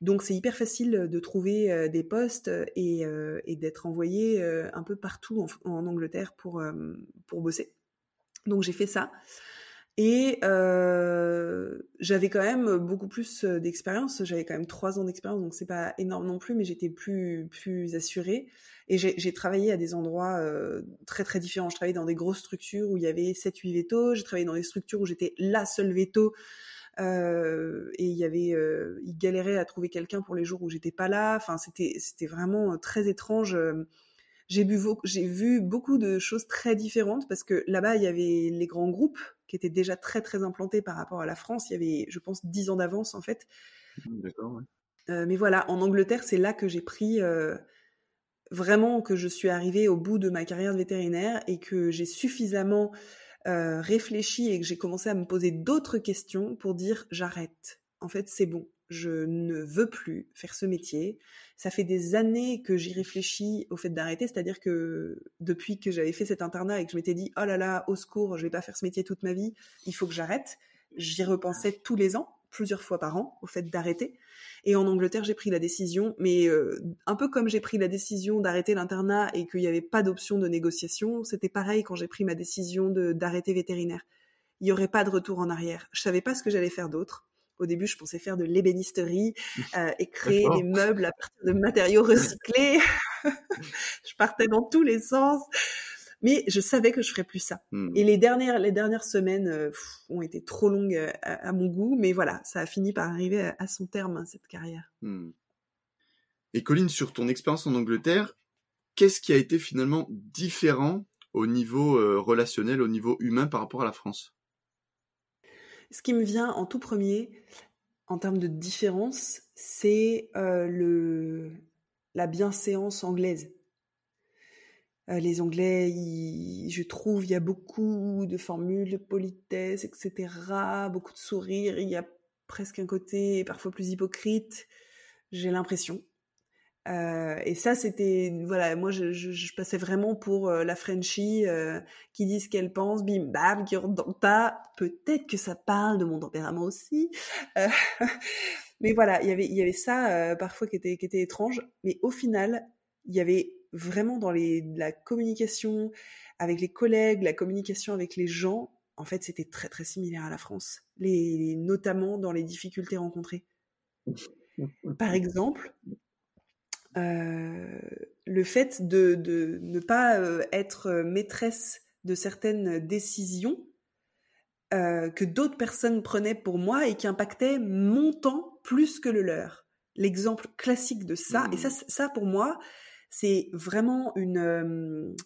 [SPEAKER 2] Donc c'est hyper facile de trouver des postes et, d'être envoyé un peu partout en, Angleterre pour, pour bosser. Donc j'ai fait ça. Et j'avais quand même beaucoup plus d'expérience. J'avais quand même trois ans d'expérience, donc c'est pas énorme non plus, mais j'étais plus plus assurée. Et j'ai travaillé à des endroits très très différents. Je travaillais dans des grosses structures où il y avait 7-8 vétos. J'ai travaillé dans des structures où j'étais la seule veto euh, et il y avait, euh, il galérait à trouver quelqu'un pour les jours où j'étais pas là. Enfin, c'était, c'était vraiment euh, très étrange. J'ai vu, j'ai vu beaucoup de choses très différentes parce que là-bas, il y avait les grands groupes qui étaient déjà très très implantés par rapport à la France. Il y avait, je pense, dix ans d'avance en fait.
[SPEAKER 1] Mmh, d'accord. Ouais.
[SPEAKER 2] Euh, mais voilà, en Angleterre, c'est là que j'ai pris vraiment que je suis arrivée au bout de ma carrière de vétérinaire et que j'ai suffisamment euh, réfléchi et que j'ai commencé à me poser d'autres questions pour dire j'arrête. En fait, c'est bon. Je ne veux plus faire ce métier. Ça fait des années que j'y réfléchis au fait d'arrêter, c'est-à-dire que depuis que j'avais fait cet internat et que je m'étais dit oh là là, au secours, je vais pas faire ce métier toute ma vie, il faut que j'arrête. J'y repensais tous les ans, plusieurs fois par an, au fait d'arrêter. Et en Angleterre, j'ai pris la décision, mais euh, un peu comme j'ai pris la décision d'arrêter l'internat et qu'il n'y avait pas d'option de négociation, c'était pareil quand j'ai pris ma décision d'arrêter vétérinaire. Il n'y aurait pas de retour en arrière. Je savais pas ce que j'allais faire d'autre. Au début, je pensais faire de l'ébénisterie euh, et créer des meubles à partir de matériaux recyclés. je partais dans tous les sens. Mais je savais que je ferais plus ça. Hmm. Et les dernières, les dernières semaines euh, ont été trop longues euh, à, mon goût, mais voilà, ça a fini par arriver à, son terme, hein, cette carrière. Hmm.
[SPEAKER 1] Et Colline, sur ton expérience en Angleterre, qu'est-ce qui a été finalement différent au niveau euh, relationnel, au niveau humain par rapport à la France?
[SPEAKER 2] Ce qui me vient en tout premier, en termes de différence, c'est le la bienséance anglaise. Euh, les Anglais, je trouve, il y a beaucoup de formules de politesse, etc. Beaucoup de sourires. Il y a presque un côté parfois plus hypocrite. J'ai l'impression. Euh, et ça, c'était voilà, moi je, passais vraiment pour euh, la Frenchie qui dit ce qu'elle pense, bim bam, qui rentre dans le tas. Peut-être que ça parle de mon tempérament aussi, mais voilà, il y avait y avait ça parfois qui était qui était étrange. Mais au final, il y avait vraiment dans les, la communication avec les collègues, la communication avec les gens, en fait, c'était très très similaire à la France, les, notamment dans les difficultés rencontrées. Par exemple, euh, le fait de, de, ne pas euh, être maîtresse de certaines décisions euh, que d'autres personnes prenaient pour moi et qui impactaient mon temps plus que le leur. L'exemple classique de ça, et ça, mmh. ça pour moi, c'est vraiment une,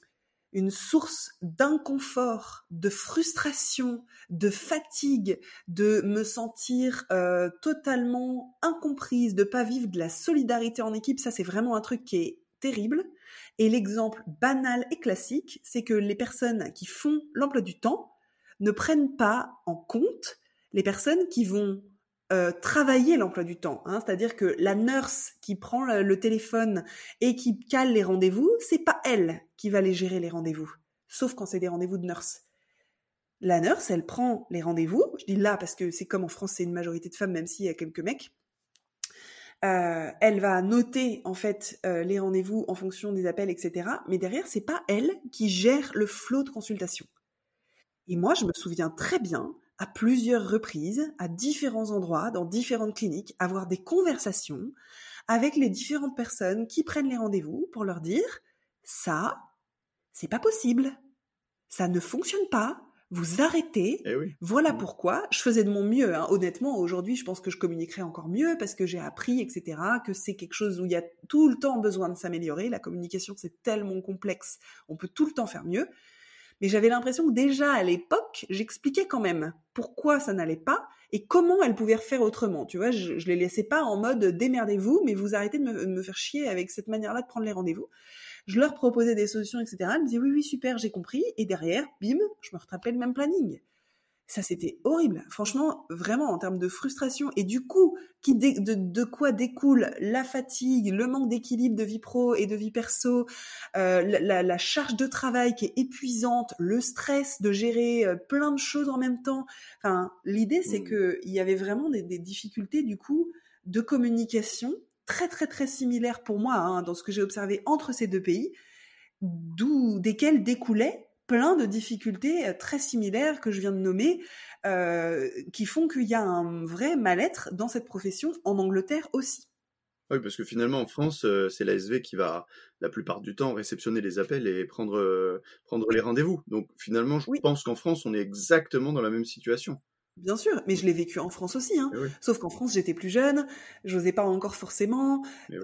[SPEAKER 2] une source d'inconfort, de frustration, de fatigue, de me sentir euh, totalement incomprise, de pas vivre de la solidarité en équipe, ça c'est vraiment un truc qui est terrible. Et l'exemple banal et classique, c'est que les personnes qui font l'emploi du temps ne prennent pas en compte les personnes qui vont euh, travailler l'emploi du temps. Hein. C'est-à-dire que la nurse qui prend le, téléphone et qui cale les rendez-vous, c'est pas elle qui va les gérer les rendez-vous, sauf quand c'est des rendez-vous de nurse. La nurse, elle prend les rendez-vous. Je dis là parce que c'est comme en France, c'est une majorité de femmes, même s'il y a quelques mecs. Euh, elle va noter en fait euh, les rendez-vous en fonction des appels, etc. Mais derrière, c'est pas elle qui gère le flot de consultation. Et moi, je me souviens très bien à plusieurs reprises, à différents endroits, dans différentes cliniques, avoir des conversations avec les différentes personnes qui prennent les rendez-vous pour leur dire ça, c'est pas possible, ça ne fonctionne pas, vous arrêtez.
[SPEAKER 1] Eh
[SPEAKER 2] voilà mmh. pourquoi je faisais de mon mieux. Hein. Honnêtement, aujourd'hui, je pense que je communiquerai encore mieux parce que j'ai appris, etc., que c'est quelque chose où il y a tout le temps besoin de s'améliorer. La communication, c'est tellement complexe, on peut tout le temps faire mieux. Mais j'avais l'impression que déjà à l'époque, j'expliquais quand même pourquoi ça n'allait pas et comment elle pouvait faire autrement. Tu vois, je, je les laissais pas en mode démerdez-vous, mais vous arrêtez de me, faire chier avec cette manière-là de prendre les rendez-vous. Je leur proposais des solutions, etc. Elles me disaient oui, oui, super, j'ai compris. Et derrière, bim, je me retapais le même planning. Ça, c'était horrible. Franchement, vraiment, en termes de frustration. Et du coup, qui de, quoi découle la fatigue, le manque d'équilibre de vie pro et de vie perso, euh, la, charge de travail qui est épuisante, le stress de gérer euh, plein de choses en même temps. Enfin, l'idée, c'est mmh. que qu'il y avait vraiment des, difficultés, du coup, de communication très, très, très similaires pour moi, hein, dans ce que j'ai observé entre ces deux pays, d'où, desquels découlait plein de difficultés euh, très similaires que je viens de nommer, euh, qui font qu'il y a un vrai mal-être dans cette profession, en Angleterre aussi.
[SPEAKER 1] Oui, parce que finalement, en France, euh, c'est l'ASV qui va, la plupart du temps, réceptionner les appels et prendre, prendre les rendez-vous. Donc finalement, je pense qu'en France, on est exactement dans la même situation.
[SPEAKER 2] Bien sûr, mais je l'ai vécu en France aussi. Hein. Sauf qu'en France, j'étais plus jeune, j'osais pas encore forcément.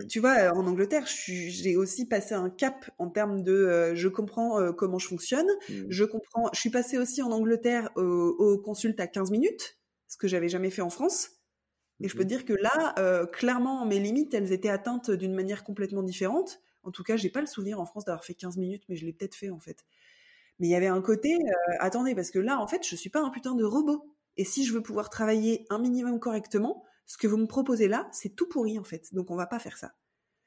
[SPEAKER 2] Tu vois, en Angleterre, j'ai aussi passé un cap en termes de euh, je comprends euh, comment je fonctionne. Mmh. Je comprends. Je suis passée aussi en Angleterre au consulte à 15 minutes, ce que j'avais jamais fait en France. Et je peux te dire que là, euh, clairement, mes limites, elles étaient atteintes d'une manière complètement différente. En tout cas, j'ai pas le souvenir en France d'avoir fait 15 minutes, mais je l'ai peut-être fait en fait. Mais il y avait un côté, attendez, parce que là, en fait, je suis pas un putain de robot. Et si je veux pouvoir travailler un minimum correctement, ce que vous me proposez là, c'est tout pourri en fait. Donc on va pas faire ça.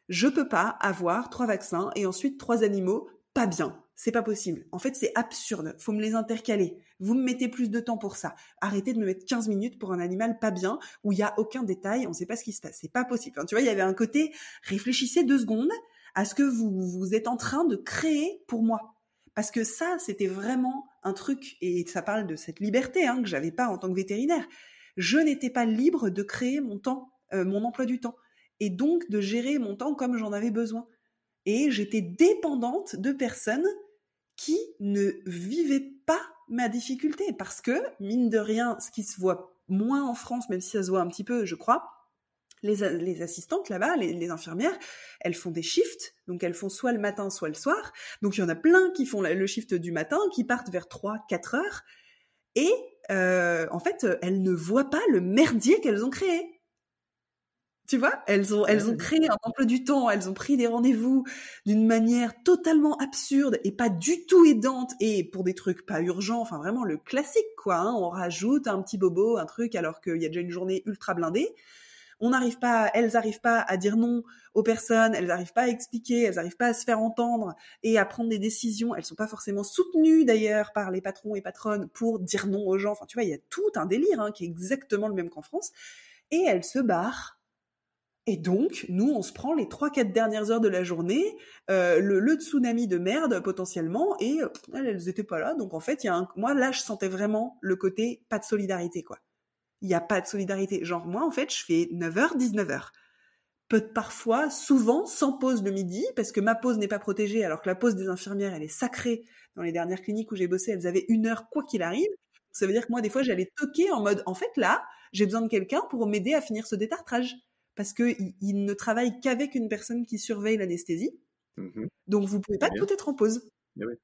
[SPEAKER 2] Je peux pas avoir trois vaccins et ensuite trois animaux pas bien. C'est pas possible. En fait, c'est absurde. Faut me les intercaler. Vous me mettez plus de temps pour ça. Arrêtez de me mettre 15 minutes pour un animal pas bien où il y a aucun détail, on sait pas ce qui se passe. C'est pas possible. tu vois, il y avait un côté réfléchissez deux secondes à ce que vous, vous êtes en train de créer pour moi. Parce que ça, c'était vraiment un truc, et ça parle de cette liberté hein, que j'avais pas en tant que vétérinaire. Je n'étais pas libre de créer mon temps, euh, mon emploi du temps, et donc de gérer mon temps comme j'en avais besoin. Et j'étais dépendante de personnes qui ne vivaient pas ma difficulté, parce que, mine de rien, ce qui se voit moins en France, même si ça se voit un petit peu, je crois, les, assistantes là-bas, les, infirmières, elles font des shifts, donc elles font soit le matin, soit le soir. Donc il y en a plein qui font le shift du matin, qui partent vers 3-4 heures, et euh, en fait, elles ne voient pas le merdier qu'elles ont créé. Tu vois, elles ont, elles ont créé un emploi du temps, elles ont pris des rendez-vous d'une manière totalement absurde et pas du tout aidante et pour des trucs pas urgents, enfin vraiment le classique quoi. Hein. on rajoute un petit bobo, un truc alors qu'il y a déjà une journée ultra blindée on n'arrive pas, elles n'arrivent pas à dire non aux personnes, elles n'arrivent pas à expliquer, elles n'arrivent pas à se faire entendre et à prendre des décisions. Elles sont pas forcément soutenues d'ailleurs par les patrons et patronnes pour dire non aux gens. Enfin, tu vois, il y a tout un délire hein, qui est exactement le même qu'en France. Et elles se barrent et donc, nous, on se prend les trois, quatre dernières heures de la journée, euh, le, tsunami de merde potentiellement, et elles n'étaient pas là. Donc en fait, y a un... moi là, je sentais vraiment le côté pas de solidarité, quoi il n'y a pas de solidarité. Genre, moi, en fait, je fais 9h, 19h. Peut parfois, souvent, sans pause le midi, parce que ma pause n'est pas protégée, alors que la pause des infirmières, elle est sacrée. Dans les dernières cliniques où j'ai bossé, elles avaient une heure, quoi qu'il arrive. Ça veut dire que moi, des fois, j'allais toquer en mode, en fait, là, j'ai besoin de quelqu'un pour m'aider à finir ce détartrage. Parce que il, ne travaille qu'avec une personne qui surveille l'anesthésie. Mmh Donc, vous pouvez pas tout être en pause.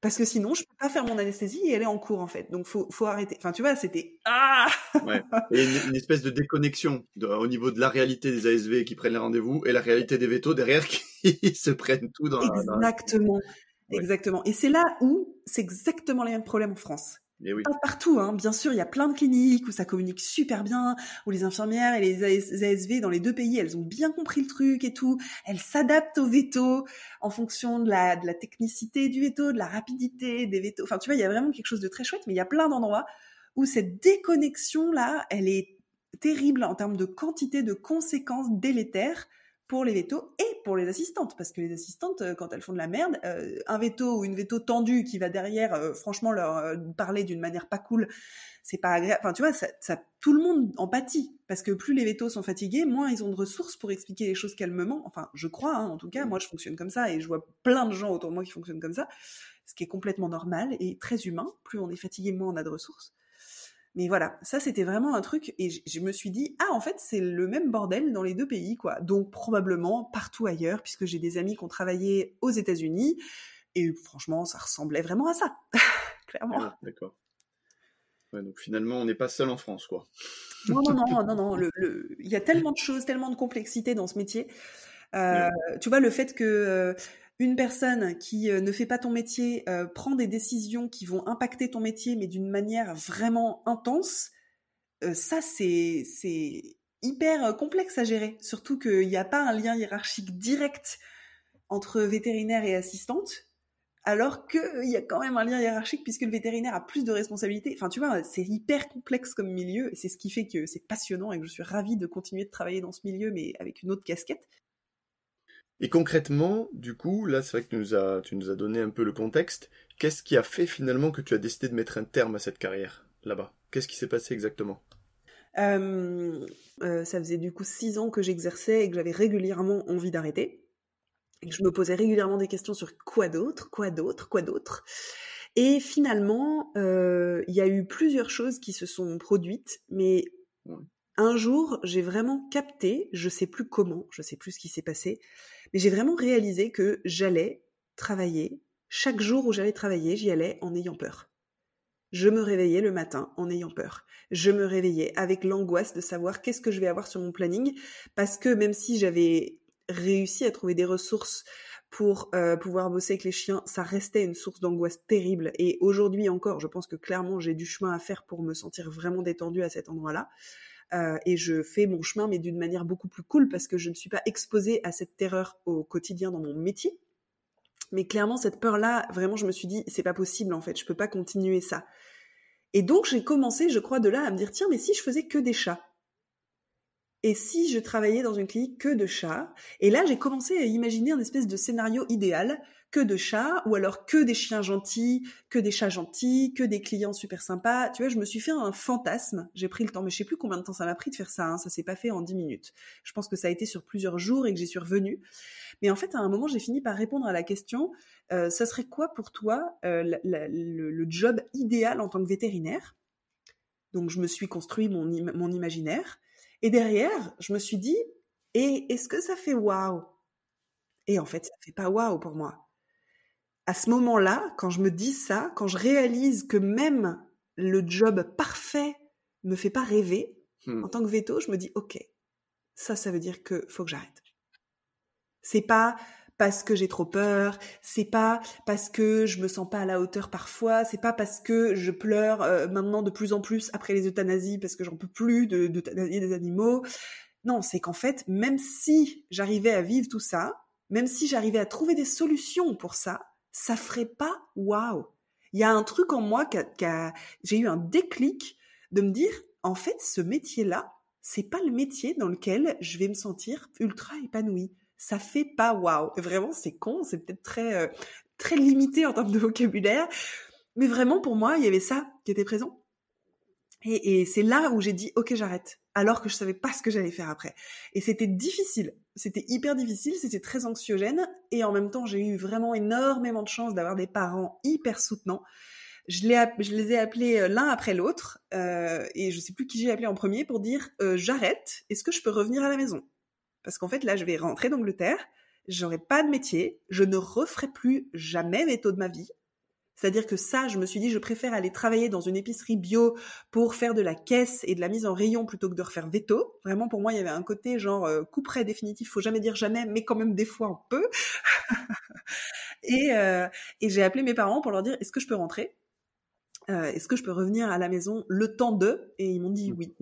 [SPEAKER 2] Parce que sinon, je peux pas faire mon anesthésie et aller en cours, en fait. Donc, faut, faut arrêter. Enfin, tu vois, c'était, ah!
[SPEAKER 1] ouais. Et une, espèce de déconnexion au niveau de la réalité des ASV qui prennent les rendez-vous et la réalité des vétos derrière qui se prennent tout dans
[SPEAKER 2] Exactement. Exactement. Et c'est là où c'est exactement les mêmes problèmes en France. Pas partout, hein. bien sûr, il y a plein de cliniques où ça communique super bien, où les infirmières et les ASV dans les deux pays, elles ont bien compris le truc et tout, elles s'adaptent au veto en fonction de la, de la technicité du veto, de la rapidité des vétos. Enfin, tu vois, il y a vraiment quelque chose de très chouette, mais il y a plein d'endroits où cette déconnexion-là, elle est terrible en termes de quantité de conséquences délétères pour les vétos et pour les assistantes, parce que les assistantes, euh, quand elles font de la merde, euh, un veto ou une veto tendue qui va derrière, euh, franchement, leur parler d'une manière pas cool, c'est pas agréable. Enfin, tu vois, ça, ça, tout le monde en pâtit, parce que plus les vétos sont fatigués, moins ils ont de ressources pour expliquer les choses calmement. Enfin, je crois, hein, en tout cas, moi je fonctionne comme ça, et je vois plein de gens autour de moi qui fonctionnent comme ça, ce qui est complètement normal et très humain. Plus on est fatigué, moins on a de ressources. Mais voilà, ça c'était vraiment un truc et je me suis dit ah en fait c'est le même bordel dans les deux pays quoi. Donc probablement partout ailleurs puisque j'ai des amis qui ont travaillé aux États-Unis et franchement ça ressemblait vraiment à ça, clairement. Ah,
[SPEAKER 1] d'accord. donc finalement on n'est pas seul en France quoi.
[SPEAKER 2] non non non non non, il y a tellement de choses, tellement de complexité dans ce métier. Euh, tu vois le fait que euh, une personne qui euh, ne fait pas ton métier euh, prend des décisions qui vont impacter ton métier, mais d'une manière vraiment intense, euh, ça c'est hyper complexe à gérer. Surtout qu'il n'y a pas un lien hiérarchique direct entre vétérinaire et assistante, alors qu'il y a quand même un lien hiérarchique puisque le vétérinaire a plus de responsabilités. Enfin, tu vois, c'est hyper complexe comme milieu, c'est ce qui fait que c'est passionnant et que je suis ravie de continuer de travailler dans ce milieu, mais avec une autre casquette.
[SPEAKER 1] Et concrètement, du coup, là, c'est vrai que tu nous, as, donné un peu le contexte. Qu'est-ce qui a fait finalement que tu as décidé de mettre un terme à cette carrière là-bas? Qu'est-ce qui s'est passé exactement?
[SPEAKER 2] Euh, euh, Ça faisait du coup six ans que j'exerçais et que j'avais régulièrement envie d'arrêter. Et que je me posais régulièrement des questions sur quoi d'autre, quoi d'autre, quoi d'autre. Et finalement, euh, il y a eu plusieurs choses qui se sont produites, mais un jour, j'ai vraiment capté, je sais plus comment, je sais plus ce qui s'est passé, j'ai vraiment réalisé que j'allais travailler, chaque jour où j'allais travailler, j'y allais en ayant peur. Je me réveillais le matin en ayant peur. Je me réveillais avec l'angoisse de savoir qu'est-ce que je vais avoir sur mon planning, parce que même si j'avais réussi à trouver des ressources pour euh, pouvoir bosser avec les chiens, ça restait une source d'angoisse terrible. Et aujourd'hui encore, je pense que clairement j'ai du chemin à faire pour me sentir vraiment détendue à cet endroit-là. Euh, et je fais mon chemin, mais d'une manière beaucoup plus cool parce que je ne suis pas exposée à cette terreur au quotidien dans mon métier. Mais clairement, cette peur-là, vraiment, je me suis dit, c'est pas possible en fait, je peux pas continuer ça. Et donc, j'ai commencé, je crois, de là à me dire, tiens, mais si je faisais que des chats? Et si je travaillais dans une clinique que de chats? Et là, j'ai commencé à imaginer un espèce de scénario idéal que de chats, ou alors que des chiens gentils, que des chats gentils, que des clients super sympas. Tu vois, je me suis fait un fantasme. J'ai pris le temps, mais je sais plus combien de temps ça m'a pris de faire ça. Hein. Ça s'est pas fait en dix minutes. Je pense que ça a été sur plusieurs jours et que j'y suis revenue. Mais en fait, à un moment, j'ai fini par répondre à la question euh, ça serait quoi pour toi euh, le, job idéal en tant que vétérinaire? Donc, je me suis construit mon, mon imaginaire. Et derrière, je me suis dit et est-ce que ça fait waouh? Et en fait, ça fait pas waouh pour moi à ce moment-là, quand je me dis ça, quand je réalise que même le job parfait me fait pas rêver, hmm. en tant que veto, je me dis ok, ça, ça veut dire que faut que j'arrête. C'est pas parce que j'ai trop peur, c'est pas parce que je me sens pas à la hauteur parfois, c'est pas parce que je pleure euh, maintenant de plus en plus après les euthanasies parce que j'en peux plus de des animaux. Non, c'est qu'en fait, même si j'arrivais à vivre tout ça, même si j'arrivais à trouver des solutions pour ça, ça ferait pas waouh. Il y a un truc en moi qui j'ai eu un déclic de me dire en fait ce métier-là, c'est pas le métier dans lequel je vais me sentir ultra épanouie. Ça fait pas waouh. Vraiment c'est con, c'est peut-être très euh, très limité en termes de vocabulaire, mais vraiment pour moi, il y avait ça qui était présent. Et, et c'est là où j'ai dit ok j'arrête alors que je savais pas ce que j'allais faire après. Et c'était difficile, c'était hyper difficile, c'était très anxiogène, et en même temps j'ai eu vraiment énormément de chance d'avoir des parents hyper soutenants. Je les, ai appelés euh, l'un après l'autre, euh, et je sais plus qui j'ai appelé en premier pour dire euh, j'arrête, est-ce que je peux revenir à la maison? Parce qu'en fait là je vais rentrer d'Angleterre, j'aurai pas de métier, je ne referai plus jamais veto de ma vie, C'est-à-dire que ça, je me suis dit, je préfère aller travailler dans une épicerie bio pour faire de la caisse et de la mise en rayon plutôt que de refaire veto. Vraiment, pour moi, il y avait un côté genre euh, coup près définitif, faut jamais dire jamais, mais quand même des fois un peu. et, euh, et j'ai appelé mes parents pour leur dire, est-ce que je peux rentrer? Euh, Est-ce que je peux revenir à la maison le temps de? Et ils m'ont dit oui,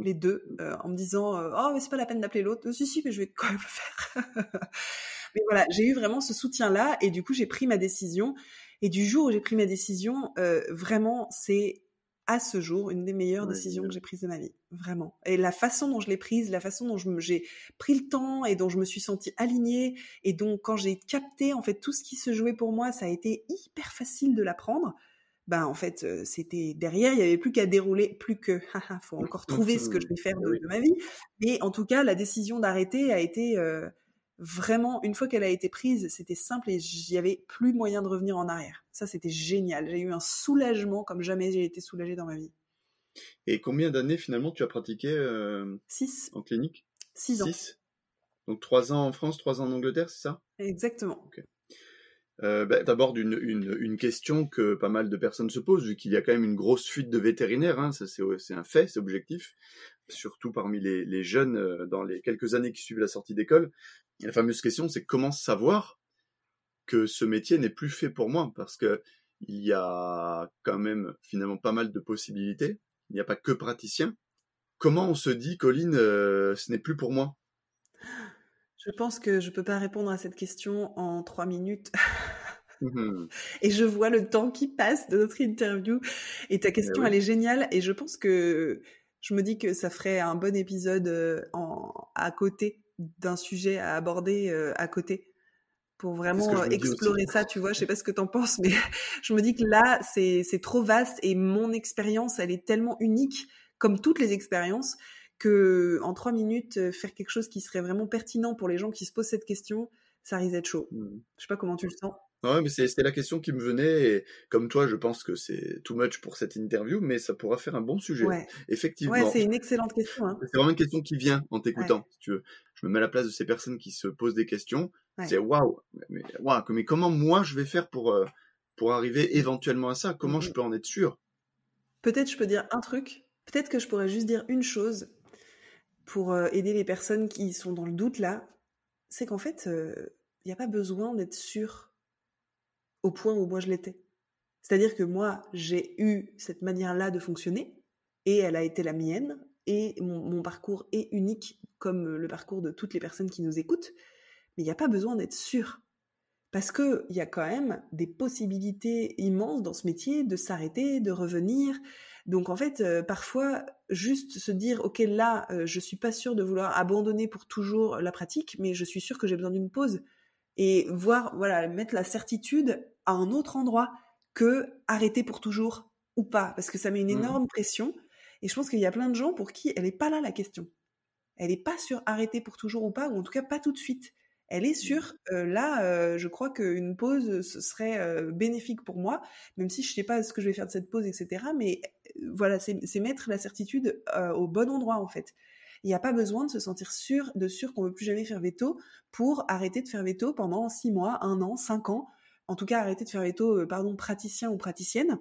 [SPEAKER 2] les deux, en me disant, oh mais c'est pas la peine d'appeler l'autre. Si si, mais je vais quand même le faire. mais voilà, j'ai eu vraiment ce soutien-là et du coup j'ai pris ma décision. Et du jour où j'ai pris ma décision, euh, vraiment, c'est à ce jour une des meilleures
[SPEAKER 1] Ouais,
[SPEAKER 2] décisions que j'ai prises de ma vie, vraiment. Et la façon dont je l'ai prise, la façon dont j'ai pris le temps et dont je me suis sentie alignée, et donc quand j'ai capté en fait tout ce qui se jouait pour moi, ça a été hyper facile de l'apprendre. Ben en fait, euh, c'était derrière, il y avait plus qu'à dérouler, plus que, faut encore trouver ce que je vais faire de,
[SPEAKER 1] Oui.
[SPEAKER 2] de ma vie. Mais en tout cas, la décision d'arrêter a été euh, vraiment, une fois qu'elle a été prise, c'était simple et j'y avais plus moyen de revenir en arrière. Ça, c'était génial. J'ai eu un soulagement comme jamais j'ai été soulagée dans ma vie.
[SPEAKER 1] Et combien d'années finalement tu as pratiqué euh,
[SPEAKER 2] Six,
[SPEAKER 1] en clinique?
[SPEAKER 2] Six ans.
[SPEAKER 1] Six? Donc trois ans en France, trois ans en Angleterre, c'est ça?
[SPEAKER 2] Exactement.
[SPEAKER 1] Euh, D'abord une, une, une question que pas mal de personnes se posent, vu qu'il y a quand même une grosse fuite de vétérinaires, hein, c'est un fait, c'est objectif, surtout parmi les, jeunes euh, dans les quelques années qui suivent la sortie d'école. La fameuse question, c'est comment savoir que ce métier n'est plus fait pour moi, parce que il y a quand même finalement pas mal de possibilités. Il n'y a pas que praticien. Comment on se dit, Colline, euh, ce n'est plus pour moi?
[SPEAKER 2] Je pense que je peux pas répondre à cette question en trois minutes.
[SPEAKER 1] Mhm.
[SPEAKER 2] Et je vois le temps qui passe de notre interview. Et ta question,
[SPEAKER 1] oui.
[SPEAKER 2] elle est géniale. Et je pense que je me dis que ça ferait un bon épisode euh, en, à côté d'un sujet à aborder euh, à côté pour vraiment euh, explorer ça, tu vois. Je sais pas ce que t'en penses, mais je me dis que là, c'est c'est trop vaste et mon expérience, elle est tellement unique, comme toutes les expériences, que en trois minutes, euh, faire quelque chose qui serait vraiment pertinent pour les gens qui se posent cette question, ça risque d'être chaud.
[SPEAKER 1] Mhm.
[SPEAKER 2] Je sais pas comment tu le sens.
[SPEAKER 1] Ouais, mais c'est- c'était la question qui me venait, et comme toi, je pense que c'est too much pour cette interview, mais ça pourra faire un bon sujet.
[SPEAKER 2] Ouais,
[SPEAKER 1] Effectivement.
[SPEAKER 2] ouais, c'est une excellente question. Hein.
[SPEAKER 1] C'est vraiment une question qui vient en t'écoutant, si tu veux. Je me mets à la place de ces personnes qui se posent des questions. C'est waouh, mais, waouh, mais comment moi je vais faire pour, euh, pour arriver éventuellement à ça? Comment
[SPEAKER 2] Mhm.
[SPEAKER 1] je peux en être sûr?
[SPEAKER 2] Peut-être je peux dire un truc. Peut-être que je pourrais juste dire une chose pour euh, aider les personnes qui sont dans le doute là. C'est qu'en fait, il n'y a pas besoin d'être sûr au point où moi je l'étais. C'est-à-dire que moi, j'ai eu cette manière-là de fonctionner et elle a été la mienne et mon, mon parcours est unique comme le parcours de toutes les personnes qui nous écoutent. Mais il n'y a pas besoin d'être sûr. Parce qu'il y a quand même des possibilités immenses dans ce métier de s'arrêter, de revenir. Donc en fait, euh, parfois, juste se dire, ok, là, euh, je suis pas sûre de vouloir abandonner pour toujours la pratique, mais je suis sûre que j'ai besoin d'une pause. Et voir, voilà, mettre la certitude à un autre endroit que arrêter pour toujours ou pas. Parce que ça met une
[SPEAKER 1] Mhm.
[SPEAKER 2] énorme pression. Et je pense qu'il y a plein de gens pour qui elle n'est pas là la question. Elle n'est pas sur arrêter pour toujours ou pas, ou en tout cas pas tout de suite. Elle est sur euh, là, euh, je crois qu'une pause ce serait euh, bénéfique pour moi, même si je sais pas ce que je vais faire de cette pause, etc. Mais voilà, c'est mettre la certitude au bon endroit en fait. Il n'y a pas besoin de se sentir sûr, de sûr qu'on veut plus jamais faire veto pour arrêter de faire veto pendant six mois, un an, cinq ans. En tout cas, arrêter de faire veto, pardon, praticien ou praticienne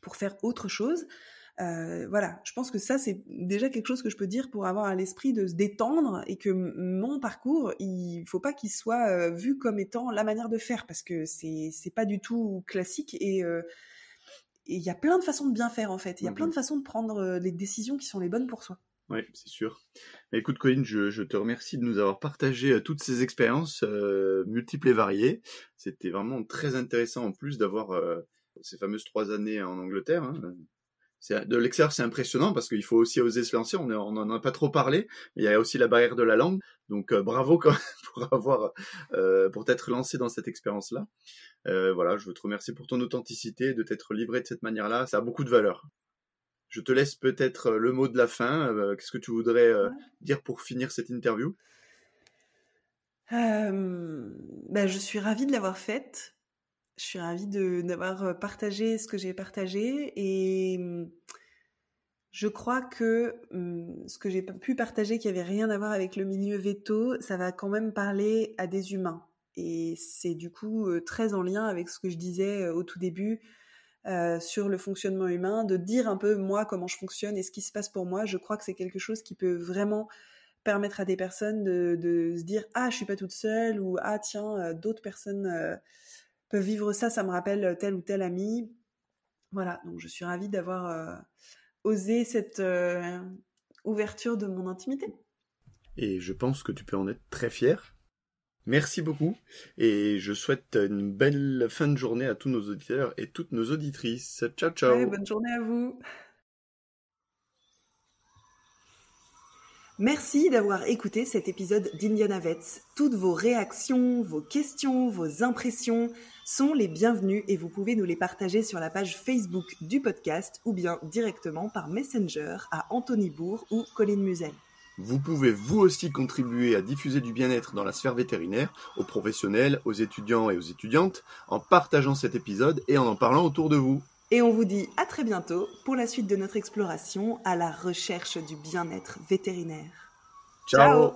[SPEAKER 2] pour faire autre chose. Euh, voilà, je pense que ça c'est déjà quelque chose que je peux dire pour avoir à l'esprit de se détendre et que mon parcours, il faut pas qu'il soit euh, vu comme étant la manière de faire parce que c'est pas du tout classique et euh, et il y a plein de façons de bien faire en fait. Il y a plein
[SPEAKER 1] Mhm.
[SPEAKER 2] de façons de prendre les décisions qui sont les bonnes pour soi.
[SPEAKER 1] Oui, c'est sûr. Mais écoute, Colline, je, je te remercie de nous avoir partagé toutes ces expériences multiples et variées. C'était vraiment très intéressant en plus d'avoir ces fameuses trois années en Angleterre. hein. De l'extérieur, c'est impressionnant parce qu'il faut aussi oser se lancer. On n'en a pas trop parlé. Il y a aussi la barrière de la langue. Donc euh, bravo quand même pour avoir euh, pour t'être lancé dans cette expérience-là. Euh, voilà, je veux te remercier pour ton authenticité, de t'être livré de cette manière-là. Ça a beaucoup de valeur. Je te laisse peut-être le mot de la fin. Qu'est-ce que tu voudrais dire pour finir cette interview?
[SPEAKER 2] Bah, je suis ravie de l'avoir faite. Je suis ravie de d'avoir euh, partagé ce que j'ai partagé et hum, je crois que hum, ce que j'ai pu partager qui avait rien à voir avec le milieu veto, ça va quand même parler à des humains. et c'est du coup très en lien avec ce que je disais au tout début sur le fonctionnement humain, de dire un peu moi comment je fonctionne et ce qui se passe pour moi. Je crois que c'est quelque chose qui peut vraiment permettre à des personnes de, se dire ah je suis pas toute seule ou ah tiens d'autres personnes peuvent vivre ça, ça me rappelle tel ou tel ami. Voilà, donc je suis ravie d'avoir osé cette ouverture de mon intimité.
[SPEAKER 1] Et je pense que tu peux en être très fier. Merci beaucoup et je souhaite une belle fin de journée à tous nos auditeurs et toutes nos auditrices. Ciao ciao.
[SPEAKER 2] bonne journée à vous. Merci d'avoir écouté cet épisode d'Indiana Vets. Toutes vos réactions, vos questions, vos impressions sont les bienvenues et vous pouvez nous les partager sur la page Facebook du podcast ou bien directement par Messenger à Anthony Bourg ou Colline Musel.
[SPEAKER 1] Vous pouvez vous aussi contribuer à diffuser du bien-être dans la sphère vétérinaire, aux professionnels, aux étudiants et aux étudiantes, en partageant cet épisode et en en parlant autour de vous.
[SPEAKER 2] Et on vous dit à très bientôt pour la suite de notre exploration à la recherche du bien-être vétérinaire.
[SPEAKER 1] Ciao